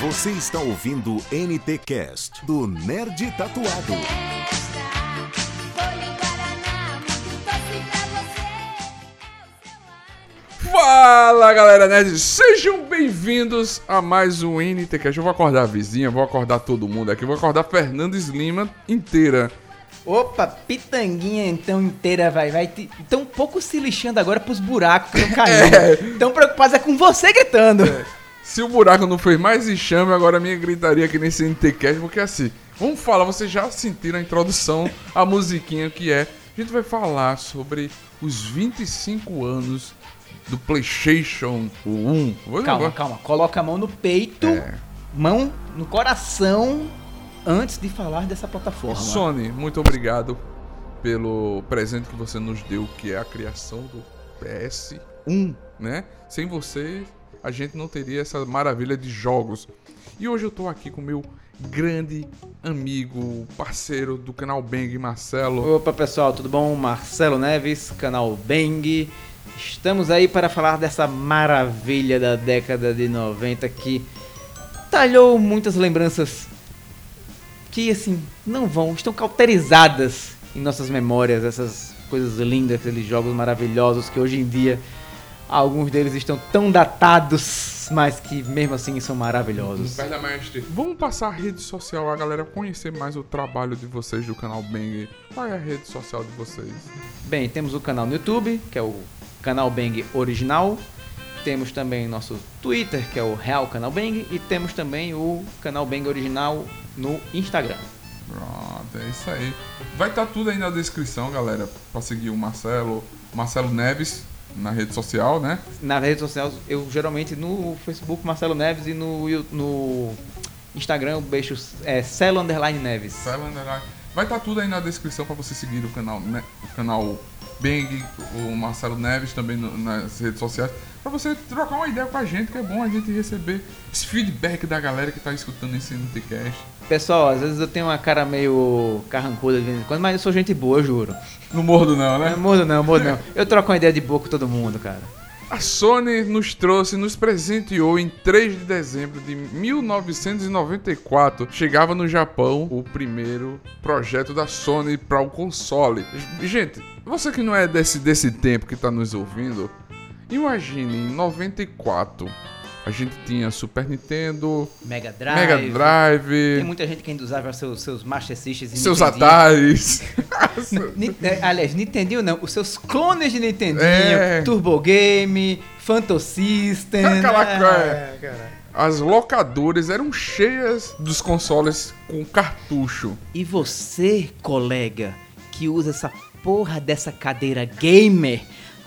Você está ouvindo o NT Cast do Nerd Tatuado. Fala galera nerd, sejam bem-vindos a mais um NTCast. Eu vou acordar a vizinha, vou acordar todo mundo aqui, vou acordar Fernandes Lima inteira. Opa, pitanguinha então inteira, vai, vai. Tão pouco se lixando agora pros buracos que estão caindo. É. Tão preocupados é com você gritando. Se o buraco não fez mais enxame, agora a minha gritaria aqui nesse NTCast, porque assim, vamos falar, vocês já sentiram a introdução, a musiquinha que é. A gente vai falar sobre os 25 anos do PlayStation 1. Vou- Calma, calma. Coloca a mão no peito, É. mão no coração, antes de falar dessa plataforma. Sony, muito obrigado pelo presente que você nos deu, que é a criação do PS1, né? Sem você, a gente não teria essa maravilha de jogos. E hoje eu tô aqui com meu grande amigo, parceiro do canal Bang, Marcelo. Opa pessoal, tudo bom? Marcelo Neves, canal Bang. Estamos aí para falar dessa maravilha da década de 90 que talhou muitas lembranças que assim não vão, estão cauterizadas em nossas memórias, essas coisas lindas, aqueles jogos maravilhosos que hoje em dia alguns deles estão tão datados, mas que mesmo assim são maravilhosos. Perda Mestre. Vamos passar a rede social, a galera conhecer mais o trabalho de vocês do canal Bang. Qual é a rede social de vocês? Bem, temos o canal no YouTube, que é o canal Bang original. Temos também nosso Twitter, que é o Real Canal Bang. E temos também o canal Bang original no Instagram. Pronto, é isso aí. Vai estar tudo aí na descrição, galera, pra seguir o Marcelo, Marcelo Neves na rede social, né? Na rede social, eu geralmente no Facebook Marcelo Neves e no, no Instagram eu deixo é, Celo Underline Neves. Marcelo Underline. Vai estar tudo aí na descrição pra você seguir o canal, né? O canal Bang, o Marcelo Neves também no- nas redes sociais, pra você trocar uma ideia com a gente, que é bom a gente receber esse feedback da galera que tá escutando esse NTCast. Pessoal, às vezes eu tenho uma cara meio carrancuda de vez em quando, mas eu sou gente boa, eu juro. Não mordo não, né? Não mudo não, mudo não. Eu troco uma ideia de boa com todo mundo, cara. A Sony nos trouxe, nos presenteou em 3 de dezembro de 1994. Chegava no Japão o primeiro projeto da Sony para o console. Gente, você que não é desse, desse tempo que está nos ouvindo, imagine em 94. A gente tinha Super Nintendo, Mega Drive. Mega Tem Drive, muita gente que ainda usava seus, seus Master Systems e seus Nintendinho. Ataris. Ni- é, Aliás, Nintendinho não, os seus clones de Nintendinho, É. Turbo Game, Phantom System. Aquela né? coisa. cara. As locadoras eram cheias dos consoles com cartucho. E você, colega, que usa essa porra dessa cadeira gamer,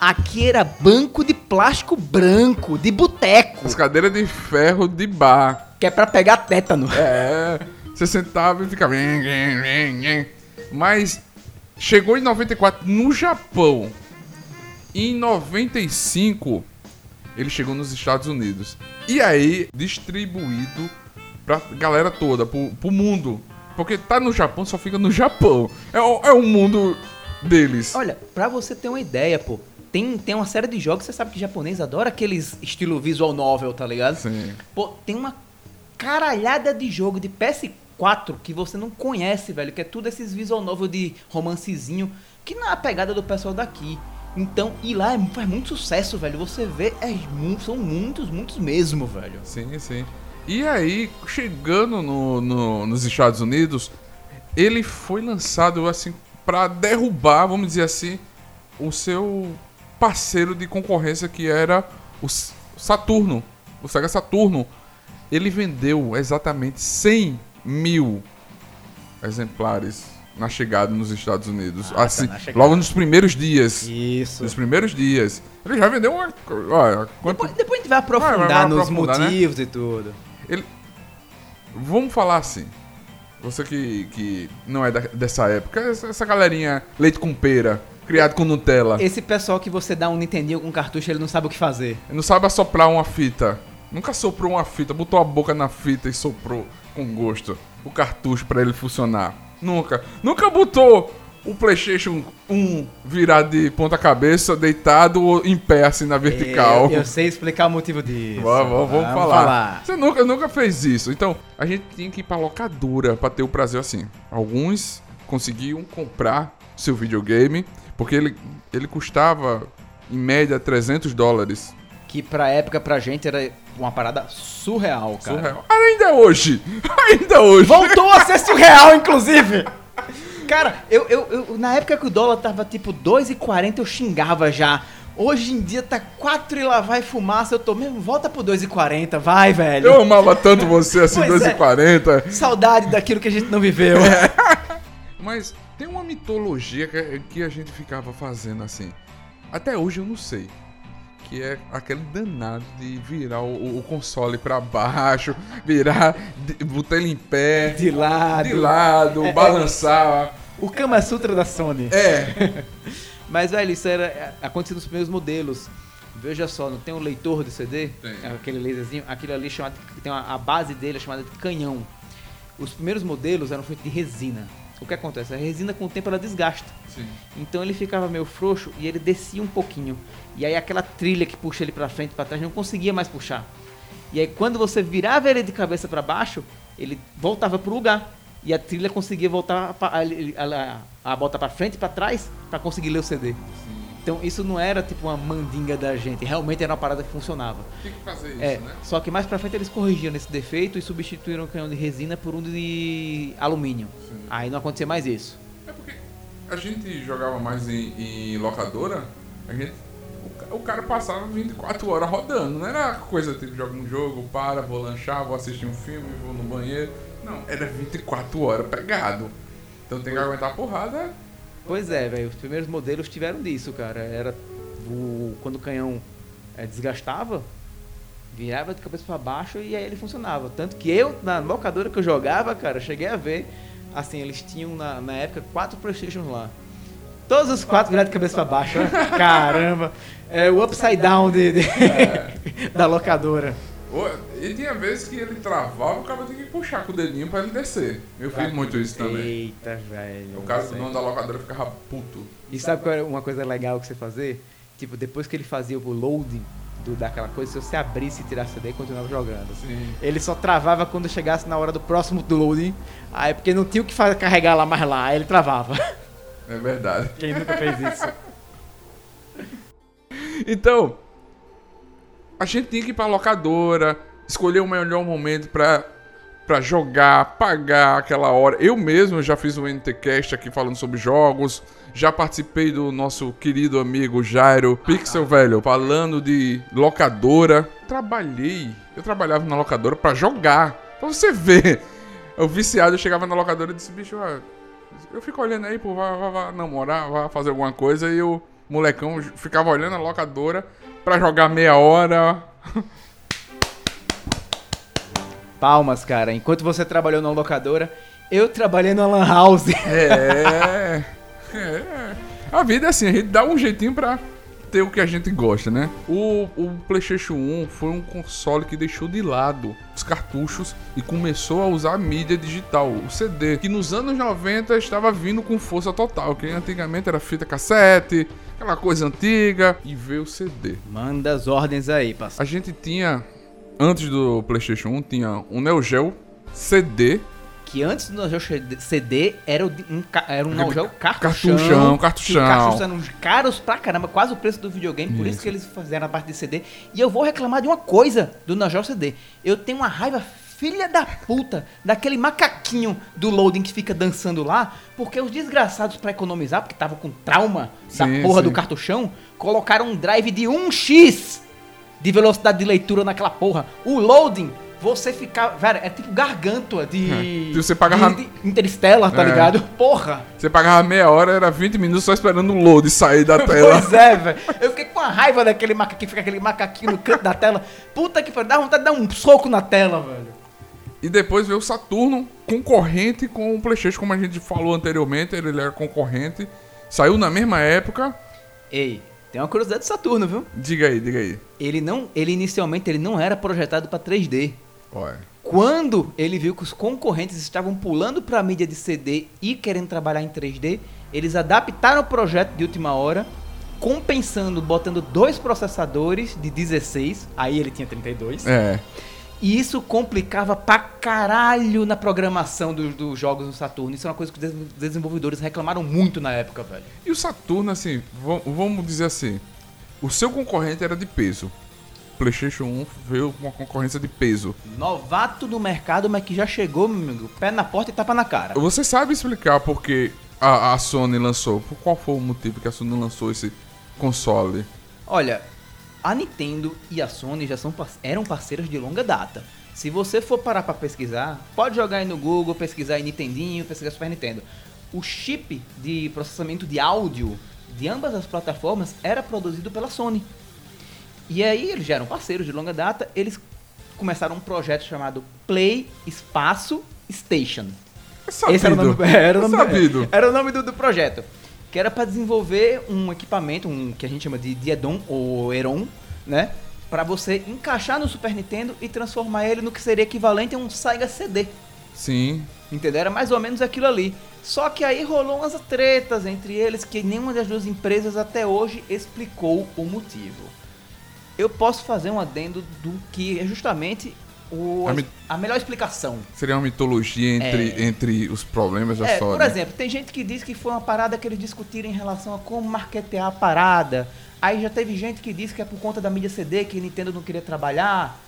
aqui era banco de plástico branco, de boteco, As cadeiras de ferro de bar. que é pra pegar tétano. É, você sentava e ficava. Mas chegou em 94 no Japão. Em 95 ele chegou nos Estados Unidos. E aí, distribuído pra galera toda, pro, pro mundo. Porque tá no Japão, só fica no Japão. É, é o mundo deles. Olha, pra você ter uma ideia, pô, tem, tem uma série de jogos, você sabe que japonês adora aqueles estilo visual novel, tá ligado? Sim. Pô, tem uma caralhada de jogo de PS4 que você não conhece, velho, que é tudo esses visual novel de romancezinho, que não é a pegada do pessoal daqui. Então, e lá é, faz muito sucesso, velho. Você vê, é, são muitos, muitos mesmo, velho. Sim, sim. E aí, chegando no, no- nos Estados Unidos, ele foi lançado assim pra derrubar, vamos dizer assim, o seu parceiro de concorrência que era o Saturno, o Sega Saturno. Ele vendeu exatamente 100 mil exemplares na chegada nos Estados Unidos. Ah, tá, assim, chegada. logo nos primeiros dias. Isso. Nos primeiros dias. Ele já vendeu uma. Olha, quanto, Depois, depois a gente vai aprofundar Vai, vai, vai nos aprofundar, né? motivos e tudo. Ele... Vamos falar assim. Você que, que não é da- dessa época, essa, essa galerinha leite com pera, criado com Nutella, Esse pessoal que você dá um Nintendinho com cartucho, ele não sabe o que fazer. não sabe assoprar uma fita. Nunca soprou uma fita, botou a boca na fita e soprou com gosto o cartucho pra ele funcionar. Nunca. Nunca botou o PlayStation 1 virado de ponta cabeça, deitado em pé assim na vertical. Eu, eu sei explicar o motivo disso. Vamos, vamos, vamos falar. Você nunca, nunca fez isso. Então, a gente tinha que ir pra locadora pra ter o prazer assim. Alguns conseguiam comprar seu videogame, porque ele, ele custava, em média, 300 dólares. Que pra época, pra gente, era uma parada surreal, cara. Surreal. Ainda hoje! Ainda hoje! Voltou a ser surreal, inclusive! Cara, eu, eu, eu- na época que o dólar tava tipo 2,40 eu xingava já. Hoje em dia tá 4 e lá vai fumaça, eu tô mesmo, volta pro 2,40, vai, velho. Eu amava tanto você assim, Pois é. 2,40. Saudade daquilo que a gente não viveu. Mas tem uma mitologia que, que a gente ficava fazendo assim. Até hoje eu não sei. Que é aquele danado de virar o, o console pra baixo, virar, de- botar ele em pé, De lado. de lado, É, é. balançar. O Kama Sutra da Sony. É, Mas, velho, isso era aconteceu nos primeiros modelos. Veja só, não tem um leitor de CD? Tem. Aquele laserzinho, aquilo ali chamado, tem uma, a base dele é chamada de canhão. Os primeiros modelos eram feitos de resina. O que acontece? A resina com o tempo ela desgasta. sim. Então ele ficava meio frouxo e ele descia um pouquinho. E aí aquela trilha que puxa ele pra frente e pra trás não conseguia mais puxar. E aí quando você virava ele de cabeça pra baixo, ele voltava pro lugar. E a trilha conseguia voltar a, a, a, a volta pra frente e pra trás pra conseguir ler o CD. Então isso não era tipo uma mandinga da gente, realmente era uma parada que funcionava. Tem que fazer isso, É, né? só que mais pra frente eles corrigiram esse defeito e substituíram o canhão de resina por um de alumínio. Sim. Aí não acontecia mais isso. É porque a gente jogava mais em, em locadora, a gente. O, ca- o cara passava 24 horas rodando, não era coisa tipo, joga um jogo, para, vou lanchar, vou assistir um filme, vou no banheiro. Não, era 24 horas pegado. Então tem que aguentar a porrada. Pois é, velho. Os primeiros modelos tiveram disso, cara. Era o, quando o canhão eh, desgastava, virava de cabeça pra baixo e aí ele funcionava. Tanto que eu, na locadora que eu jogava, cara, cheguei a ver, assim, eles tinham na, na época quatro Playstations lá. Todos os quatro virados de cabeça pra baixo. Caramba! É o upside down de, de- da locadora. E tinha vezes que ele travava, o cara tinha que puxar com o dedinho pra ele descer. Eu fiz muito isso também. Eita, velho. O cara do dono da locadora ficava puto. E sabe qual era uma coisa legal que você fazer? Tipo, depois que ele fazia o loading do, daquela coisa, se você abrisse e tirasse o CD, continuava jogando. Assim. Ele só travava quando chegasse na hora do próximo loading. Aí, porque não tinha o que fazer, carregar lá mais lá, aí ele travava. É verdade. Quem nunca fez isso? Então, a gente tinha que ir pra locadora, escolher o melhor momento pra, pra jogar, pagar aquela hora. Eu mesmo já fiz um NTCast aqui falando sobre jogos, já participei do nosso querido amigo Jairo Pixel, velho, falando de locadora. Trabalhei, eu trabalhava na locadora pra jogar, pra você ver. Eu viciado, chegava na locadora e disse, bicho, eu fico olhando aí, pô, vai, vai, vai namorar, vai fazer alguma coisa, e o molecão ficava olhando a locadora pra jogar meia hora. Palmas, cara. Enquanto você trabalhou na locadora, eu trabalhei na Lan House. É. é. A vida é assim, a gente dá um jeitinho pra ter o que a gente gosta, né? O, o PlayStation 1 foi um console que deixou de lado os cartuchos e começou a usar a mídia digital, o CD, que nos anos 90 estava vindo com força total, que antigamente era fita cassete, aquela coisa antiga, e veio o CD. Manda as ordens aí, parceiro. A gente tinha, antes do PlayStation 1, tinha um Neo Geo CD, Que antes do Neo Geo CD era um, era um Neo Geo cartuchão. Cartuchão, cartuchão. Cartuchos eram caros pra caramba, quase o preço do videogame, por isso Isso. que eles fizeram a parte de CD. E eu vou reclamar de uma coisa do Neo Geo CD. Eu tenho uma raiva filha da puta daquele macaquinho do loading que fica dançando lá, porque os desgraçados pra economizar, porque estavam com trauma da Sim, porra sim. do cartuchão, colocaram um drive de 1x de velocidade de leitura naquela porra. O loading, você ficar. Velho, é tipo gargantua de. É. Você pagava- de, de Interstellar, tá É. ligado? Porra! Você pagava meia hora, era 20 minutos só esperando o load sair da tela. Pois é, velho. Eu fiquei com uma raiva daquele macaquinho, fica aquele macaquinho no canto da tela. Puta que pariu, dá vontade de dar um soco na tela, velho. E depois veio o Saturno, concorrente com o PlayStation, como a gente falou anteriormente, ele era concorrente. Saiu na mesma época. Ei, tem uma curiosidade do Saturno, viu? Diga aí, diga aí. Ele não, ele inicialmente ele não era projetado pra 3D. Quando ele viu que os concorrentes estavam pulando pra mídia de CD e querendo trabalhar em 3D, Eles adaptaram o projeto de última hora, compensando, botando dois processadores de 16, aí ele tinha 32. É. E isso complicava pra caralho na programação dos, dos jogos no Saturno. Isso é uma coisa que os des- desenvolvedores reclamaram muito na época, velho. E o Saturno, assim, va- vamos dizer assim, o seu concorrente era de peso. PlayStation 1 veio com uma concorrência de peso. Novato no mercado, mas que já chegou, meu amigo, pé na porta e tapa na cara. Você sabe explicar por que a, a Sony lançou? Por qual foi o motivo que a Sony lançou esse console? Olha, a Nintendo e a Sony já são, eram parceiras de longa data. Se você for parar pra pesquisar, pode jogar aí no Google, pesquisar em Nintendinho, pesquisar Super Nintendo. O chip de processamento de áudio de ambas as plataformas era produzido pela Sony. E aí eles já eram parceiros de longa data, eles começaram um projeto chamado Play Espaço Station. É sabido. Esse era o nome, do- era o É nome, sabido. Era o nome do, do projeto. Que era para desenvolver um equipamento, um que a gente chama de Diedon ou Eron, né? Para você encaixar no Super Nintendo e transformar ele no que seria equivalente a um Sega CD. Sim. Entendeu? Era mais ou menos aquilo ali. Só que aí rolou umas tretas entre eles que nenhuma das duas empresas até hoje explicou o motivo. Eu posso fazer um adendo do que é justamente o, A a melhor explicação. Seria uma mitologia entre, É. entre os problemas da É, Sony. por exemplo, tem gente que diz que foi uma parada que eles discutiram em relação a como marketear a parada. Aí já teve gente que diz que é por conta da mídia CD que Nintendo não queria trabalhar.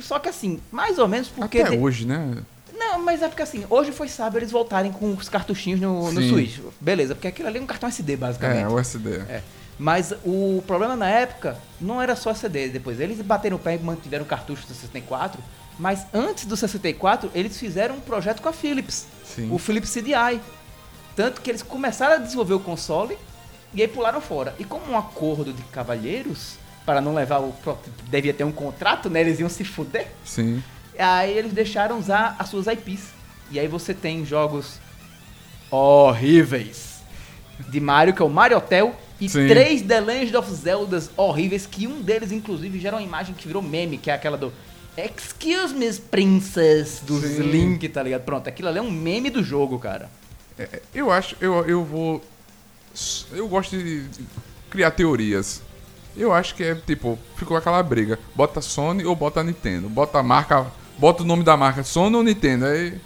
Só que assim, mais ou menos porque. Até de- hoje, né? Não, mas é porque assim, hoje foi sábio eles voltarem com os cartuchinhos no, no. Switch. Beleza, porque aquilo ali é um cartão SD, basicamente. É, o SD. É. Mas o problema na época não era só CD. Depois eles bateram o pé e mantiveram o cartucho do 64. Mas antes do 64, eles fizeram um projeto com a Philips. Sim. O Philips CDI. Tanto que eles começaram a desenvolver o console e aí pularam fora. E como um acordo de cavalheiros, para não levar o. Devia ter um contrato, né? Eles iam se fuder. Sim. Aí eles deixaram usar as suas IPs. E aí você tem jogos horríveis de Mario, que é o Mario Hotel, e Sim. três The Legend of Zeldas horríveis, que um deles, inclusive, gera uma imagem que virou meme, que é aquela do Excuse me, Princess, dos Sim. Link, tá ligado? Pronto, aquilo ali é um meme do jogo, cara. É, Eu acho, eu, eu vou. Eu gosto de criar teorias. Eu acho que é tipo, ficou aquela briga. Bota Sony ou bota Nintendo. Bota a marca. Bota o nome da marca, Sony ou Nintendo. Aí.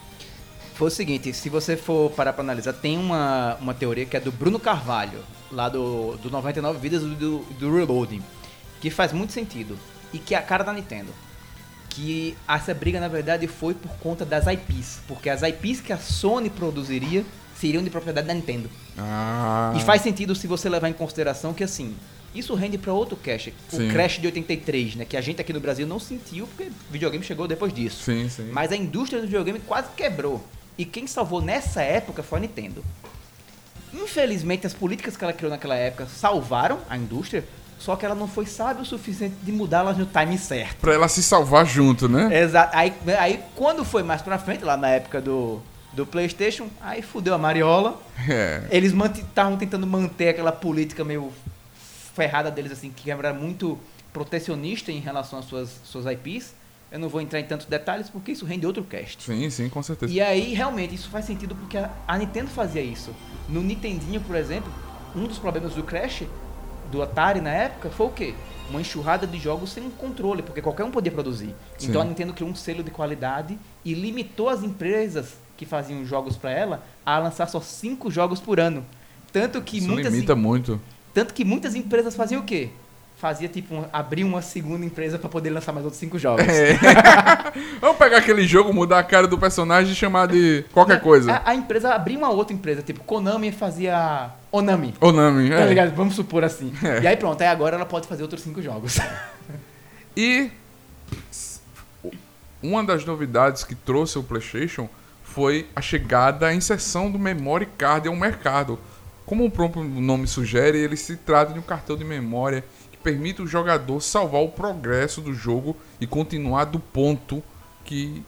Foi o seguinte, se você for parar pra analisar, tem uma, uma teoria que é do Bruno Carvalho, lá do, do 99 Vidas do, do, Reloading, que faz muito sentido, e que é a cara da Nintendo. Que essa briga, na verdade, foi por conta das IPs, porque as IPs que a Sony produziria seriam de propriedade da Nintendo. Ah. E faz sentido se você levar em consideração que, assim, isso rende pra outro Crash, o Sim. Crash de 83, né, que a gente aqui no Brasil não sentiu, porque videogame chegou depois disso. Sim, sim. Mas a indústria do videogame quase quebrou. E quem salvou nessa época foi a Nintendo. Infelizmente, as políticas que ela criou naquela época salvaram a indústria, só que ela não foi sábia o suficiente de mudá-las no time certo. Pra ela se salvar junto, né? Exato. Aí, aí quando foi mais pra frente, lá na época do, do PlayStation, aí fudeu a Mariola. É. Eles estavam tentando manter aquela política meio ferrada deles, assim, que era muito protecionista em relação às suas, suas IPs. Eu não vou entrar em tantos detalhes porque isso rende outro cast. Sim, sim, com certeza. E aí, realmente, isso faz sentido porque a, a Nintendo fazia isso. No Nintendinho, por exemplo, um dos problemas do Crash, do Atari na época, foi o quê? Uma enxurrada de jogos sem controle, porque qualquer um podia produzir. Sim. Então a Nintendo criou um selo de qualidade e limitou as empresas que faziam jogos para ela a lançar só cinco jogos por ano. Tanto que Isso muitas limita muito. tanto que muitas empresas faziam o quê? Fazia tipo um, abrir uma segunda empresa para poder lançar mais outros cinco jogos. É. Vamos pegar aquele jogo, mudar a cara do personagem e chamar de qualquer coisa. A, a empresa abria uma outra empresa, tipo Konami fazia Onami. Onami, Tá é. ligado? Vamos supor assim. É. E aí pronto, aí agora ela pode fazer outros cinco jogos. E uma das novidades que trouxe o PlayStation foi a chegada, a inserção do memory card ao mercado. Como o próprio nome sugere, ele se trata de um cartão de memória permite o jogador salvar o progresso do jogo e continuar do ponto que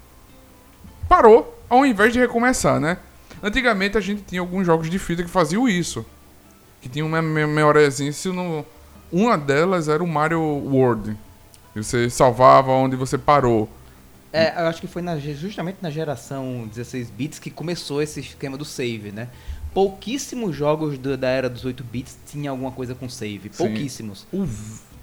parou, ao invés de recomeçar, né? Antigamente a gente tinha alguns jogos de fita que faziam isso. Que tinha uma memóriazinha, se. Uma delas era o Mario World. Você salvava onde você parou. É, eu acho que foi na- justamente na geração 16 bits que começou esse esquema do save, né? Pouquíssimos jogos do- da era dos 8 bits tinha alguma coisa com save. Sim. Pouquíssimos. O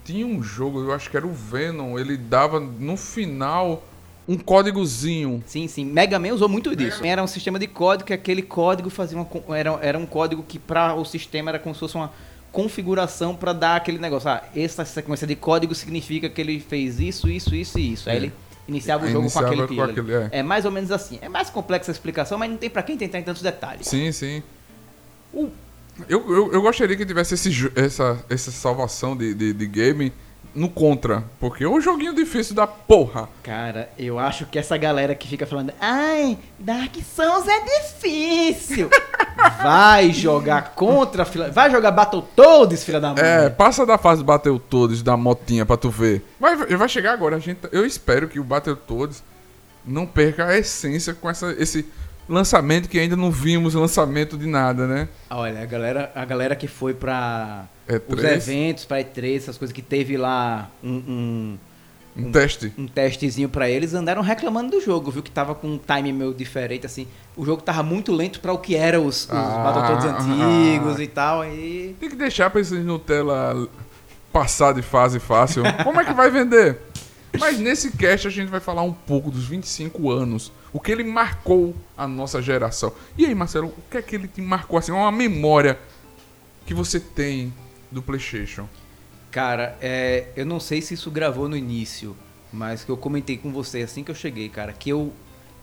tinha um jogo, eu acho que era o Venom, ele dava no final um códigozinho. Sim, sim. Mega Man usou muito disso. Era um sistema de código que aquele código fazia uma. Era, era um código que para o sistema era como se fosse uma configuração para dar aquele negócio. Ah, essa sequência de código significa que ele fez isso, isso, isso e isso. Aí É. ele iniciava o Aí jogo iniciava com aquele com aquele- é. é. mais ou menos assim. É mais complexa a explicação, mas não tem pra quem tentar em tantos detalhes. Sim, sim. O- eu, eu, eu gostaria que tivesse esse, essa, essa salvação de, de, de game no contra. Porque é um joguinho difícil da porra. Cara, eu acho que essa galera que fica falando, ai, Dark Souls é difícil. vai jogar contra, fila... vai jogar Battletoads, filha da mãe. É, passa da fase Battle Todos da motinha pra tu ver. Vai, vai chegar agora. A gente, eu espero que o Battle Todos não perca a essência com essa, esse lançamento que ainda não vimos lançamento de nada, né? Olha, a galera, a galera que foi pra É os eventos, pra E3, essas coisas que teve lá um, um, um teste. um testezinho pra eles, andaram reclamando do jogo, viu que tava com um time meio diferente, assim. O jogo tava muito lento pra o que eram os, os Ah, Battletoads antigos ah. e tal, aí... Tem que deixar pra esses Nutella passar de fase fácil. Como é que vai vender? Mas nesse cast a gente vai falar um pouco dos 25 anos. O que ele marcou a nossa geração. E aí, Marcelo, o que é que ele te marcou assim? Uma memória que você tem do PlayStation. Cara, é, eu não sei se isso gravou no início, mas que eu comentei com você assim que eu cheguei, cara, que eu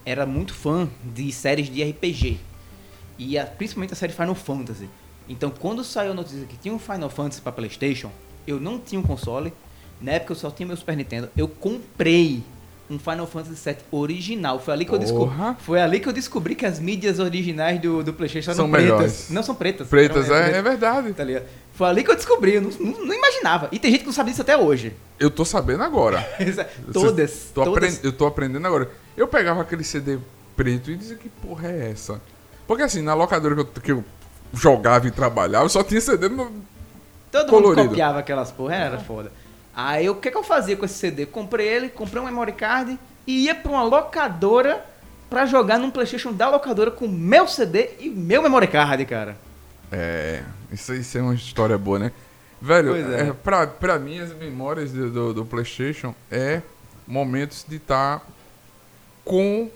era muito fã de séries de RPG. E a- principalmente a série Final Fantasy. Então, quando saiu a notícia que tinha um Final Fantasy pra PlayStation, eu não tinha um console. Na época eu só tinha meu Super Nintendo. Eu comprei um Final Fantasy VII original. Foi ali que eu descobri. Porra. Foi ali que eu descobri que as mídias originais do, do PlayStation São pretas. melhores. Não são pretas. Pretas, eram- é, é verdade. Tá ligado? Foi ali que eu descobri, eu não, não- não imaginava. E tem gente que não sabe disso até hoje. Eu tô sabendo agora. todas, Tô todas. apren- Eu tô aprendendo agora. Eu pegava aquele CD preto e dizia que porra é essa? Porque assim, na locadora que eu, que eu jogava e trabalhava, eu só tinha CD no... Todo colorido. mundo copiava aquelas porra, era foda. Aí o que, que eu fazia com esse CD? Comprei ele, comprei um memory card e ia pra uma locadora pra jogar num Playstation da locadora com meu CD e meu memory card, cara. É, isso, isso é uma história boa, né? Velho, Pois é. é. pra, pra mim as memórias do, do, do Playstation é momentos de estar com,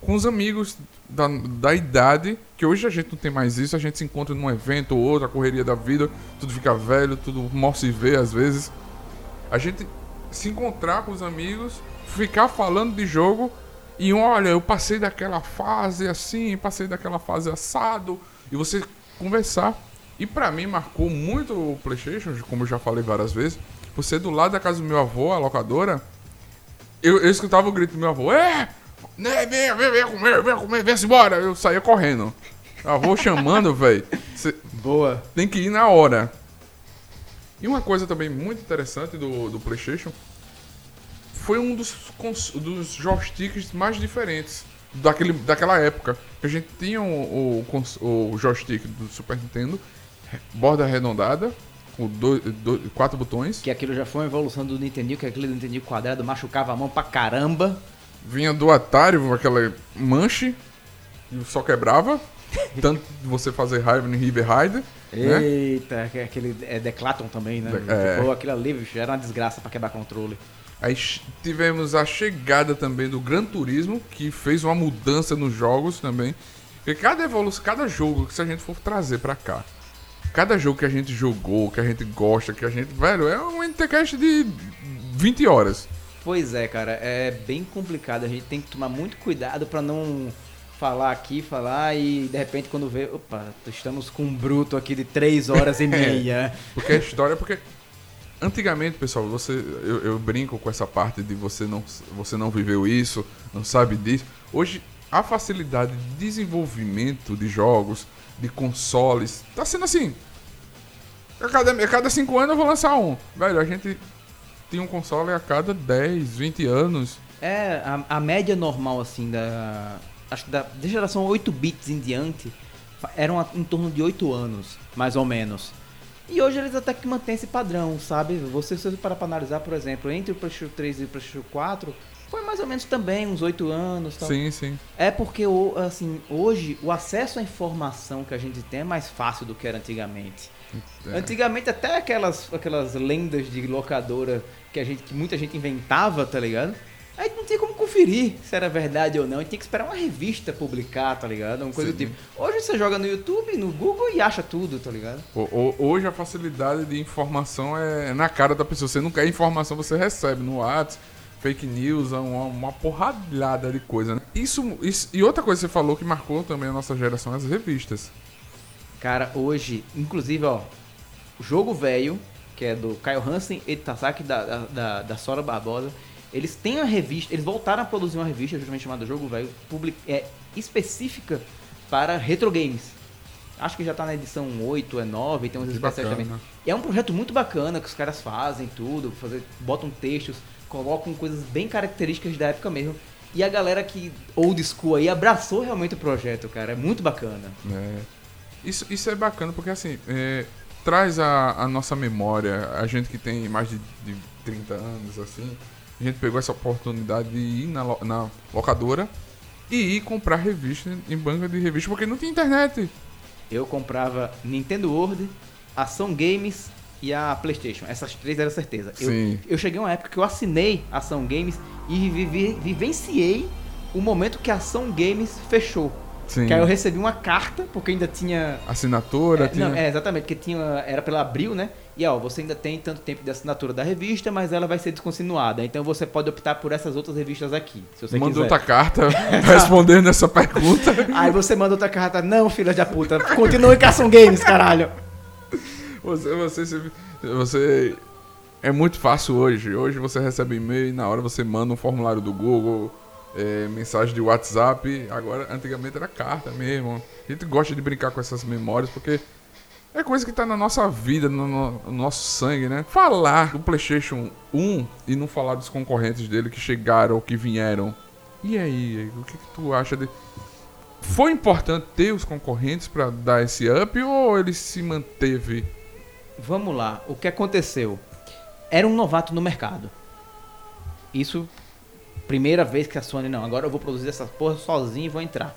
com os amigos da, da idade, que hoje a gente não tem mais isso, a gente se encontra num evento ou outro, a correria da vida, tudo fica velho, tudo mal se vê às vezes. A gente se encontrar com os amigos, ficar falando de jogo e olha, eu passei daquela fase assim, passei daquela fase assado, e você conversar. E pra mim marcou muito o PlayStation, como eu já falei várias vezes, por ser do lado da casa do meu avô, a locadora. Eu, eu escutava o grito do meu avô: É! Né, vem, vem, vem comer, vem comer, vem embora. Eu saía correndo. Meu avô chamando, velho. Você Boa. tem que ir na hora. E uma coisa também muito interessante do, do PlayStation foi um dos, dos joysticks mais diferentes daquele, daquela época. A gente tinha o, o, o joystick do Super Nintendo, borda arredondada, com dois, dois- quatro botões. Que aquilo já foi uma evolução do Nintendo, que aquele do Nintendo quadrado machucava a mão pra caramba. Vinha do Atari, aquela manche, e só quebrava. Tanto você fazer raiva no River Ride. Né? Eita, que- aquele é Declaton também, né? É. Pô, aquilo ali, bicho, era uma desgraça pra quebrar controle. Aí tivemos a chegada também do Gran Turismo, que fez uma mudança nos jogos também. Porque cada evolução, cada jogo que se a gente for trazer pra cá, cada jogo que a gente jogou, que a gente gosta, que a gente. Velho, é um NTCast de 20 horas. Pois é, cara, é bem complicado. A gente tem que tomar muito cuidado pra não falar aqui, falar e de repente quando vê, opa, estamos com um bruto aqui de 3 horas e meia. Porque a história, porque antigamente, pessoal, você eu, eu brinco com essa parte de você não você não viveu isso, não sabe disso. Hoje a facilidade de desenvolvimento de jogos, de consoles, tá sendo assim. A cada, a cada cinco anos eu vou lançar um. Velho, a gente tinha um console a cada 10, 20 anos. É, a, a média normal, assim, da. Acho que da, da geração 8 bits em diante, eram em torno de 8 anos, mais ou menos. E hoje eles até que mantêm esse padrão, sabe? Você, se você parar pra analisar, por exemplo, entre o PlayStation 3 e o PlayStation 4, Foi mais ou menos também, uns oito anos. Tal. Sim, sim. É porque, assim, hoje o acesso à informação que a gente tem é mais fácil do que era antigamente. É. Antigamente até aquelas, aquelas lendas de locadora que, a gente, que muita gente inventava, tá ligado? Aí não tinha como conferir se era verdade ou não. A gente tinha que esperar uma revista publicar, tá ligado? Uma coisa do Sim. tipo. Hoje você joga no YouTube, no Google e acha tudo, tá ligado? Ho- ho- Hoje a facilidade de informação é na cara da pessoa. Você não quer informação, você recebe no WhatsApp, fake news, uma, uma porradilhada de coisa. Né? Isso, isso- E outra coisa que você falou que marcou também a nossa geração, as revistas. Cara, hoje, inclusive, ó, o jogo velho, que é do Caio Hansen e Tasaki da, da, da Sora Barbosa, eles têm uma revista, eles voltaram a produzir uma revista justamente chamada Jogo Velho, public, é, específica para retro games. Acho que já tá na edição 8, é 9, tem uns Que especiais bacana. também. E é um projeto muito bacana que os caras fazem tudo, fazer, botam textos, colocam coisas bem características da época mesmo. E a galera que old school aí abraçou realmente o projeto, cara. É muito bacana. É. Isso, isso é bacana porque assim, é, traz a, a nossa memória, a gente que tem mais de, de 30 anos, assim, a gente pegou essa oportunidade de ir na, lo- na locadora e ir comprar revista em banca de revista, porque não tinha internet. Eu comprava Nintendo World, Ação Games e a PlayStation. Essas três era certeza. Eu, Sim. eu cheguei a uma época que eu assinei Ação Games e vivi- vivenciei o momento que a Ação Games fechou. Sim. Que aí eu recebi uma carta, porque ainda tinha. Assinatura, É, tinha. Não, é, exatamente, porque tinha, era pela Abril, né? E ó, você ainda tem tanto tempo de assinatura da revista, mas ela vai ser descontinuada. Então você pode optar por essas outras revistas aqui, se você Manda quiser. outra carta respondendo essa pergunta. Aí você manda outra carta, não, filha da puta, continue Ação Games, caralho. Você, você, você. É muito fácil hoje. Hoje você recebe e-mail e na hora você manda um formulário do Google, é, mensagem de WhatsApp. Agora, antigamente era carta mesmo. A gente gosta de brincar com essas memórias porque é coisa que tá na nossa vida, no, no- no nosso sangue, né? Falar do PlayStation 1 e não falar dos concorrentes dele que chegaram ou que vieram. E aí, o que, que tu acha de. Foi importante ter os concorrentes pra dar esse up ou ele se manteve? Vamos lá, o que aconteceu? Era um novato no mercado. Isso, primeira vez que a Sony, não, agora eu vou produzir essa porra sozinho e vou entrar.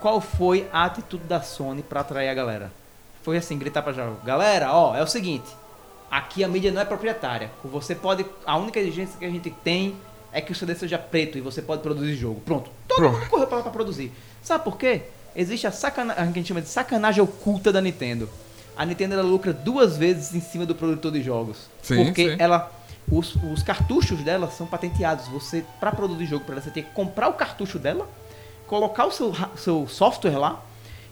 Qual foi a atitude da Sony pra atrair a galera? Foi assim, gritar pra geral, galera, ó, é o seguinte, aqui a mídia não é proprietária. Você pode, a única exigência que a gente tem é que o CD seja preto e você pode produzir jogo. Pronto, todo Pronto. mundo correu pra lá pra produzir. Sabe por quê? Existe a sacanagem, a gente chama de sacanagem oculta da Nintendo. A Nintendo ela lucra duas vezes em cima do produtor de jogos. Sim, porque sim. ela os, os cartuchos dela são patenteados. Você para produzir jogo para ela, você tem que comprar o cartucho dela, colocar o seu, seu software lá,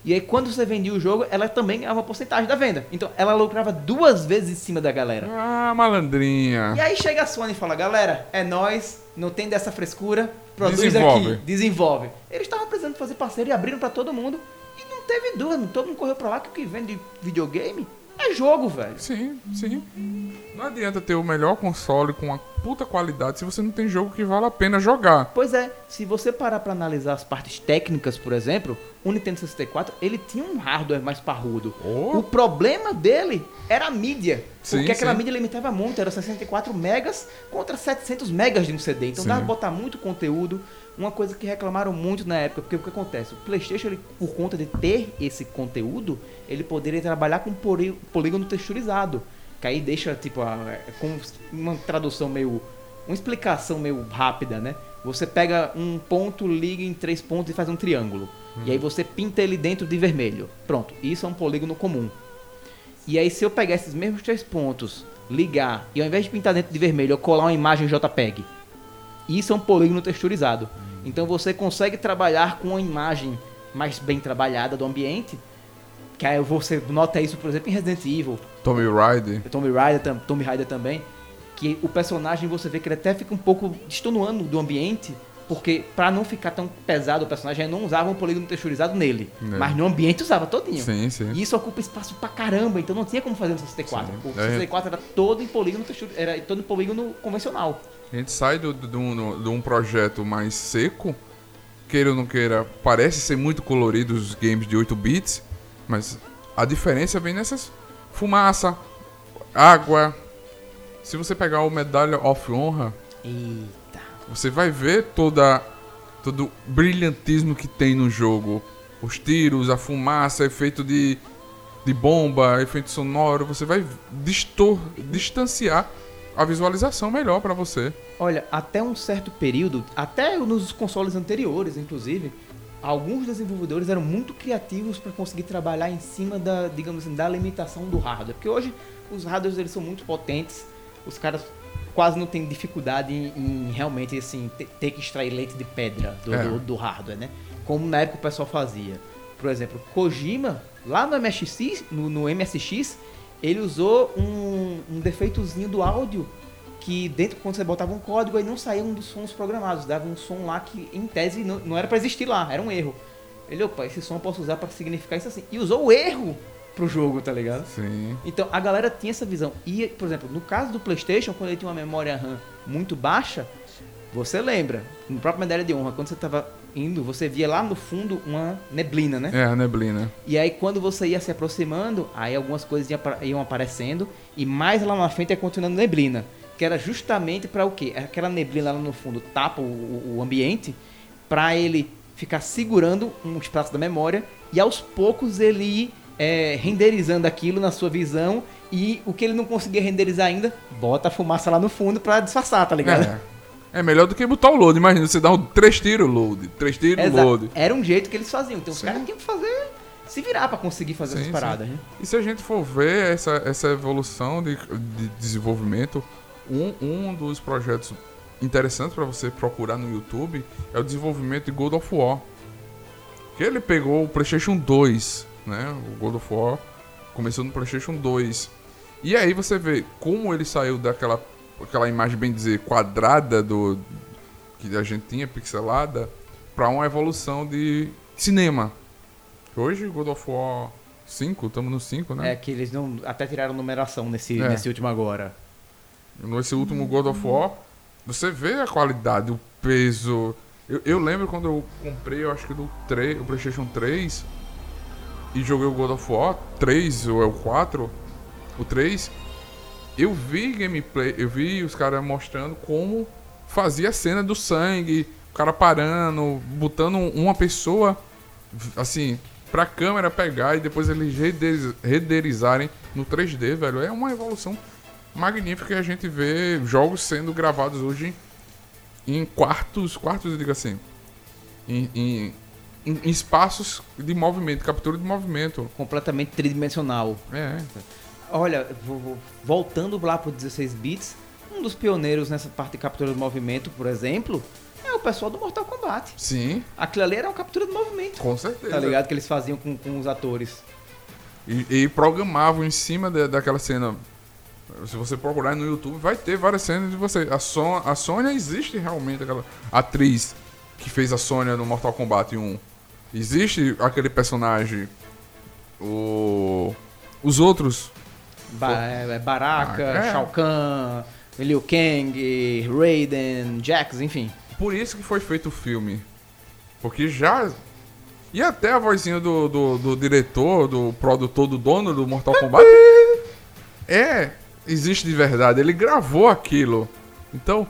e aí quando você vendia o jogo, ela também ganhava uma porcentagem da venda. Então ela lucrava duas vezes em cima da galera. Ah, malandrinha. E aí chega a Sony e fala, galera, é nós, não tem dessa frescura, produz Desenvolve. aqui, desenvolve. Eles estavam precisando fazer parceiro e abriram pra todo mundo. E não teve dúvida, todo mundo correu pra lá que o que vende videogame é jogo, velho. Sim, sim. Não adianta ter o melhor console com uma puta qualidade se você não tem jogo que vale a pena jogar. Pois é, se você parar pra analisar as partes técnicas, por exemplo, o Nintendo 64, ele tinha um hardware mais parrudo. Oh. O problema dele era a mídia. Sim, porque aquela sim. mídia limitava muito, era 64 megas contra 700 megas de um CD. Então Sim. dava pra botar muito conteúdo. Uma coisa que reclamaram muito na época, porque o que acontece? O PlayStation, ele, por conta de ter esse conteúdo, ele poderia trabalhar com polígono texturizado. Que aí deixa, tipo, a- é com uma tradução meio. Uma explicação meio rápida, né? Você pega um ponto, liga em três pontos e faz um triângulo. E aí você pinta ele dentro de vermelho. Pronto, isso é um polígono comum. E aí, se eu pegar esses mesmos três pontos, ligar, e ao invés de pintar dentro de vermelho, eu colar uma imagem JPEG, isso é um polígono texturizado. Então você consegue trabalhar com uma imagem mais bem trabalhada do ambiente. Que aí você nota isso, por exemplo, em Resident Evil, Tommy. Tomb Raider, tam- Tomb Raider também. Que o personagem você vê que ele até fica um pouco destonuando do ambiente. Porque pra não ficar tão pesado o personagem, não usava um polígono texturizado nele. É. Mas no ambiente usava todinho. Sim, sim. E isso ocupa espaço pra caramba, então não tinha como fazer no 64. Sim. O É. 64 era todo em polígono textur... era todo em polígono convencional. A gente sai de um, projeto mais seco, queira ou não queira, parece ser muito colorido os games de 8 bits, mas a diferença vem nessas fumaça, água. Se você pegar o Medalha of Honor, Eita. você vai ver toda todo o brilhantismo que tem no jogo. Os tiros, a fumaça, efeito de, de bomba, efeito sonoro. Você vai distor, distanciar a visualização melhor para você. Olha, até um certo período, até nos consoles anteriores, inclusive, alguns desenvolvedores eram muito criativos para conseguir trabalhar em cima da, digamos assim, da limitação do hardware. Porque hoje os hardwares eles são muito potentes, os caras quase não têm dificuldade em, em realmente assim ter, que extrair leite de pedra do, é. do, do, hardware, né? Como na época o pessoal fazia. Por exemplo, Kojima, lá no MSX, no, no MSX, ele usou um, um defeitozinho do áudio que dentro quando você botava um código aí não saía um dos sons programados, dava um som lá que em tese não, não era para existir lá, era um erro. Ele, opa, esse som eu posso usar para significar isso assim. E usou o erro pro jogo, tá ligado? Sim. Então a galera tinha essa visão. E, por exemplo, no caso do PlayStation, quando ele tinha uma memória RAM muito baixa, você lembra, no próprio Medalha de Honra, quando você tava indo, você via lá no fundo uma neblina, né? É, a neblina. E aí quando você ia se aproximando, aí algumas coisas iam aparecendo e mais lá na frente ia continuando neblina. Que era justamente para o quê? Aquela neblina lá no fundo tapa o, o ambiente para ele ficar segurando um espaço da memória e aos poucos ele ir é, renderizando aquilo na sua visão e o que ele não conseguia renderizar ainda, bota a fumaça lá no fundo pra disfarçar, tá ligado? É. é melhor do que botar o load. Imagina, você dá um três tiros load, três tiros Exato. load. Era um jeito que eles faziam. Então os caras tinham que fazer se virar para conseguir fazer sim, essas paradas. Né? E se a gente for ver essa, essa evolução de, de desenvolvimento, um, um dos projetos interessantes para você procurar no YouTube é o desenvolvimento de God of War. Que ele pegou o PlayStation 2 né? O God of War começou no PlayStation 2. E aí você vê como ele saiu daquela aquela imagem, bem dizer, quadrada do que a gente tinha, pixelada, para uma evolução de cinema. Hoje, God of War 5, estamos no 5, né? É, que eles não até tiraram numeração nesse, é. nesse último agora. Nesse último God of War, você vê a qualidade, o peso. Eu, eu lembro quando eu comprei, eu acho que do 3, o PlayStation 3, e joguei o God of War 3 ou é o 4, o 3, eu vi gameplay, eu vi os caras mostrando como fazia a cena do sangue, o cara parando, botando uma pessoa assim pra câmera pegar e depois eles renderizarem no 3D, velho. É uma evolução magnífica que a gente vê jogos sendo gravados hoje em quartos, quartos eu digo assim, em, em em, espaços de movimento, captura de movimento. Completamente tridimensional. É. Olha, voltando lá para 16 bits, um dos pioneiros nessa parte de captura de movimento, por exemplo, é o pessoal do Mortal Kombat. Sim. Aquilo ali era uma captura de movimento. Com certeza. Tá ligado? Que eles faziam com, com os atores. E, e programavam em cima de, daquela cena. Se você procurar no YouTube, vai ter várias cenas de você. A, Son a Sônia existe realmente, aquela atriz que fez a Sônia no Mortal Kombat 1. Existe aquele personagem. O. Os outros. Ba é, é Baraka, ah, é. Shao Kahn, Liu Kang, Raiden, Jax, enfim. Por isso que foi feito o filme. Porque já. E até a vozinha do, do, do diretor, do produtor, do dono do Mortal Kombat. é. Existe de verdade. Ele gravou aquilo. Então,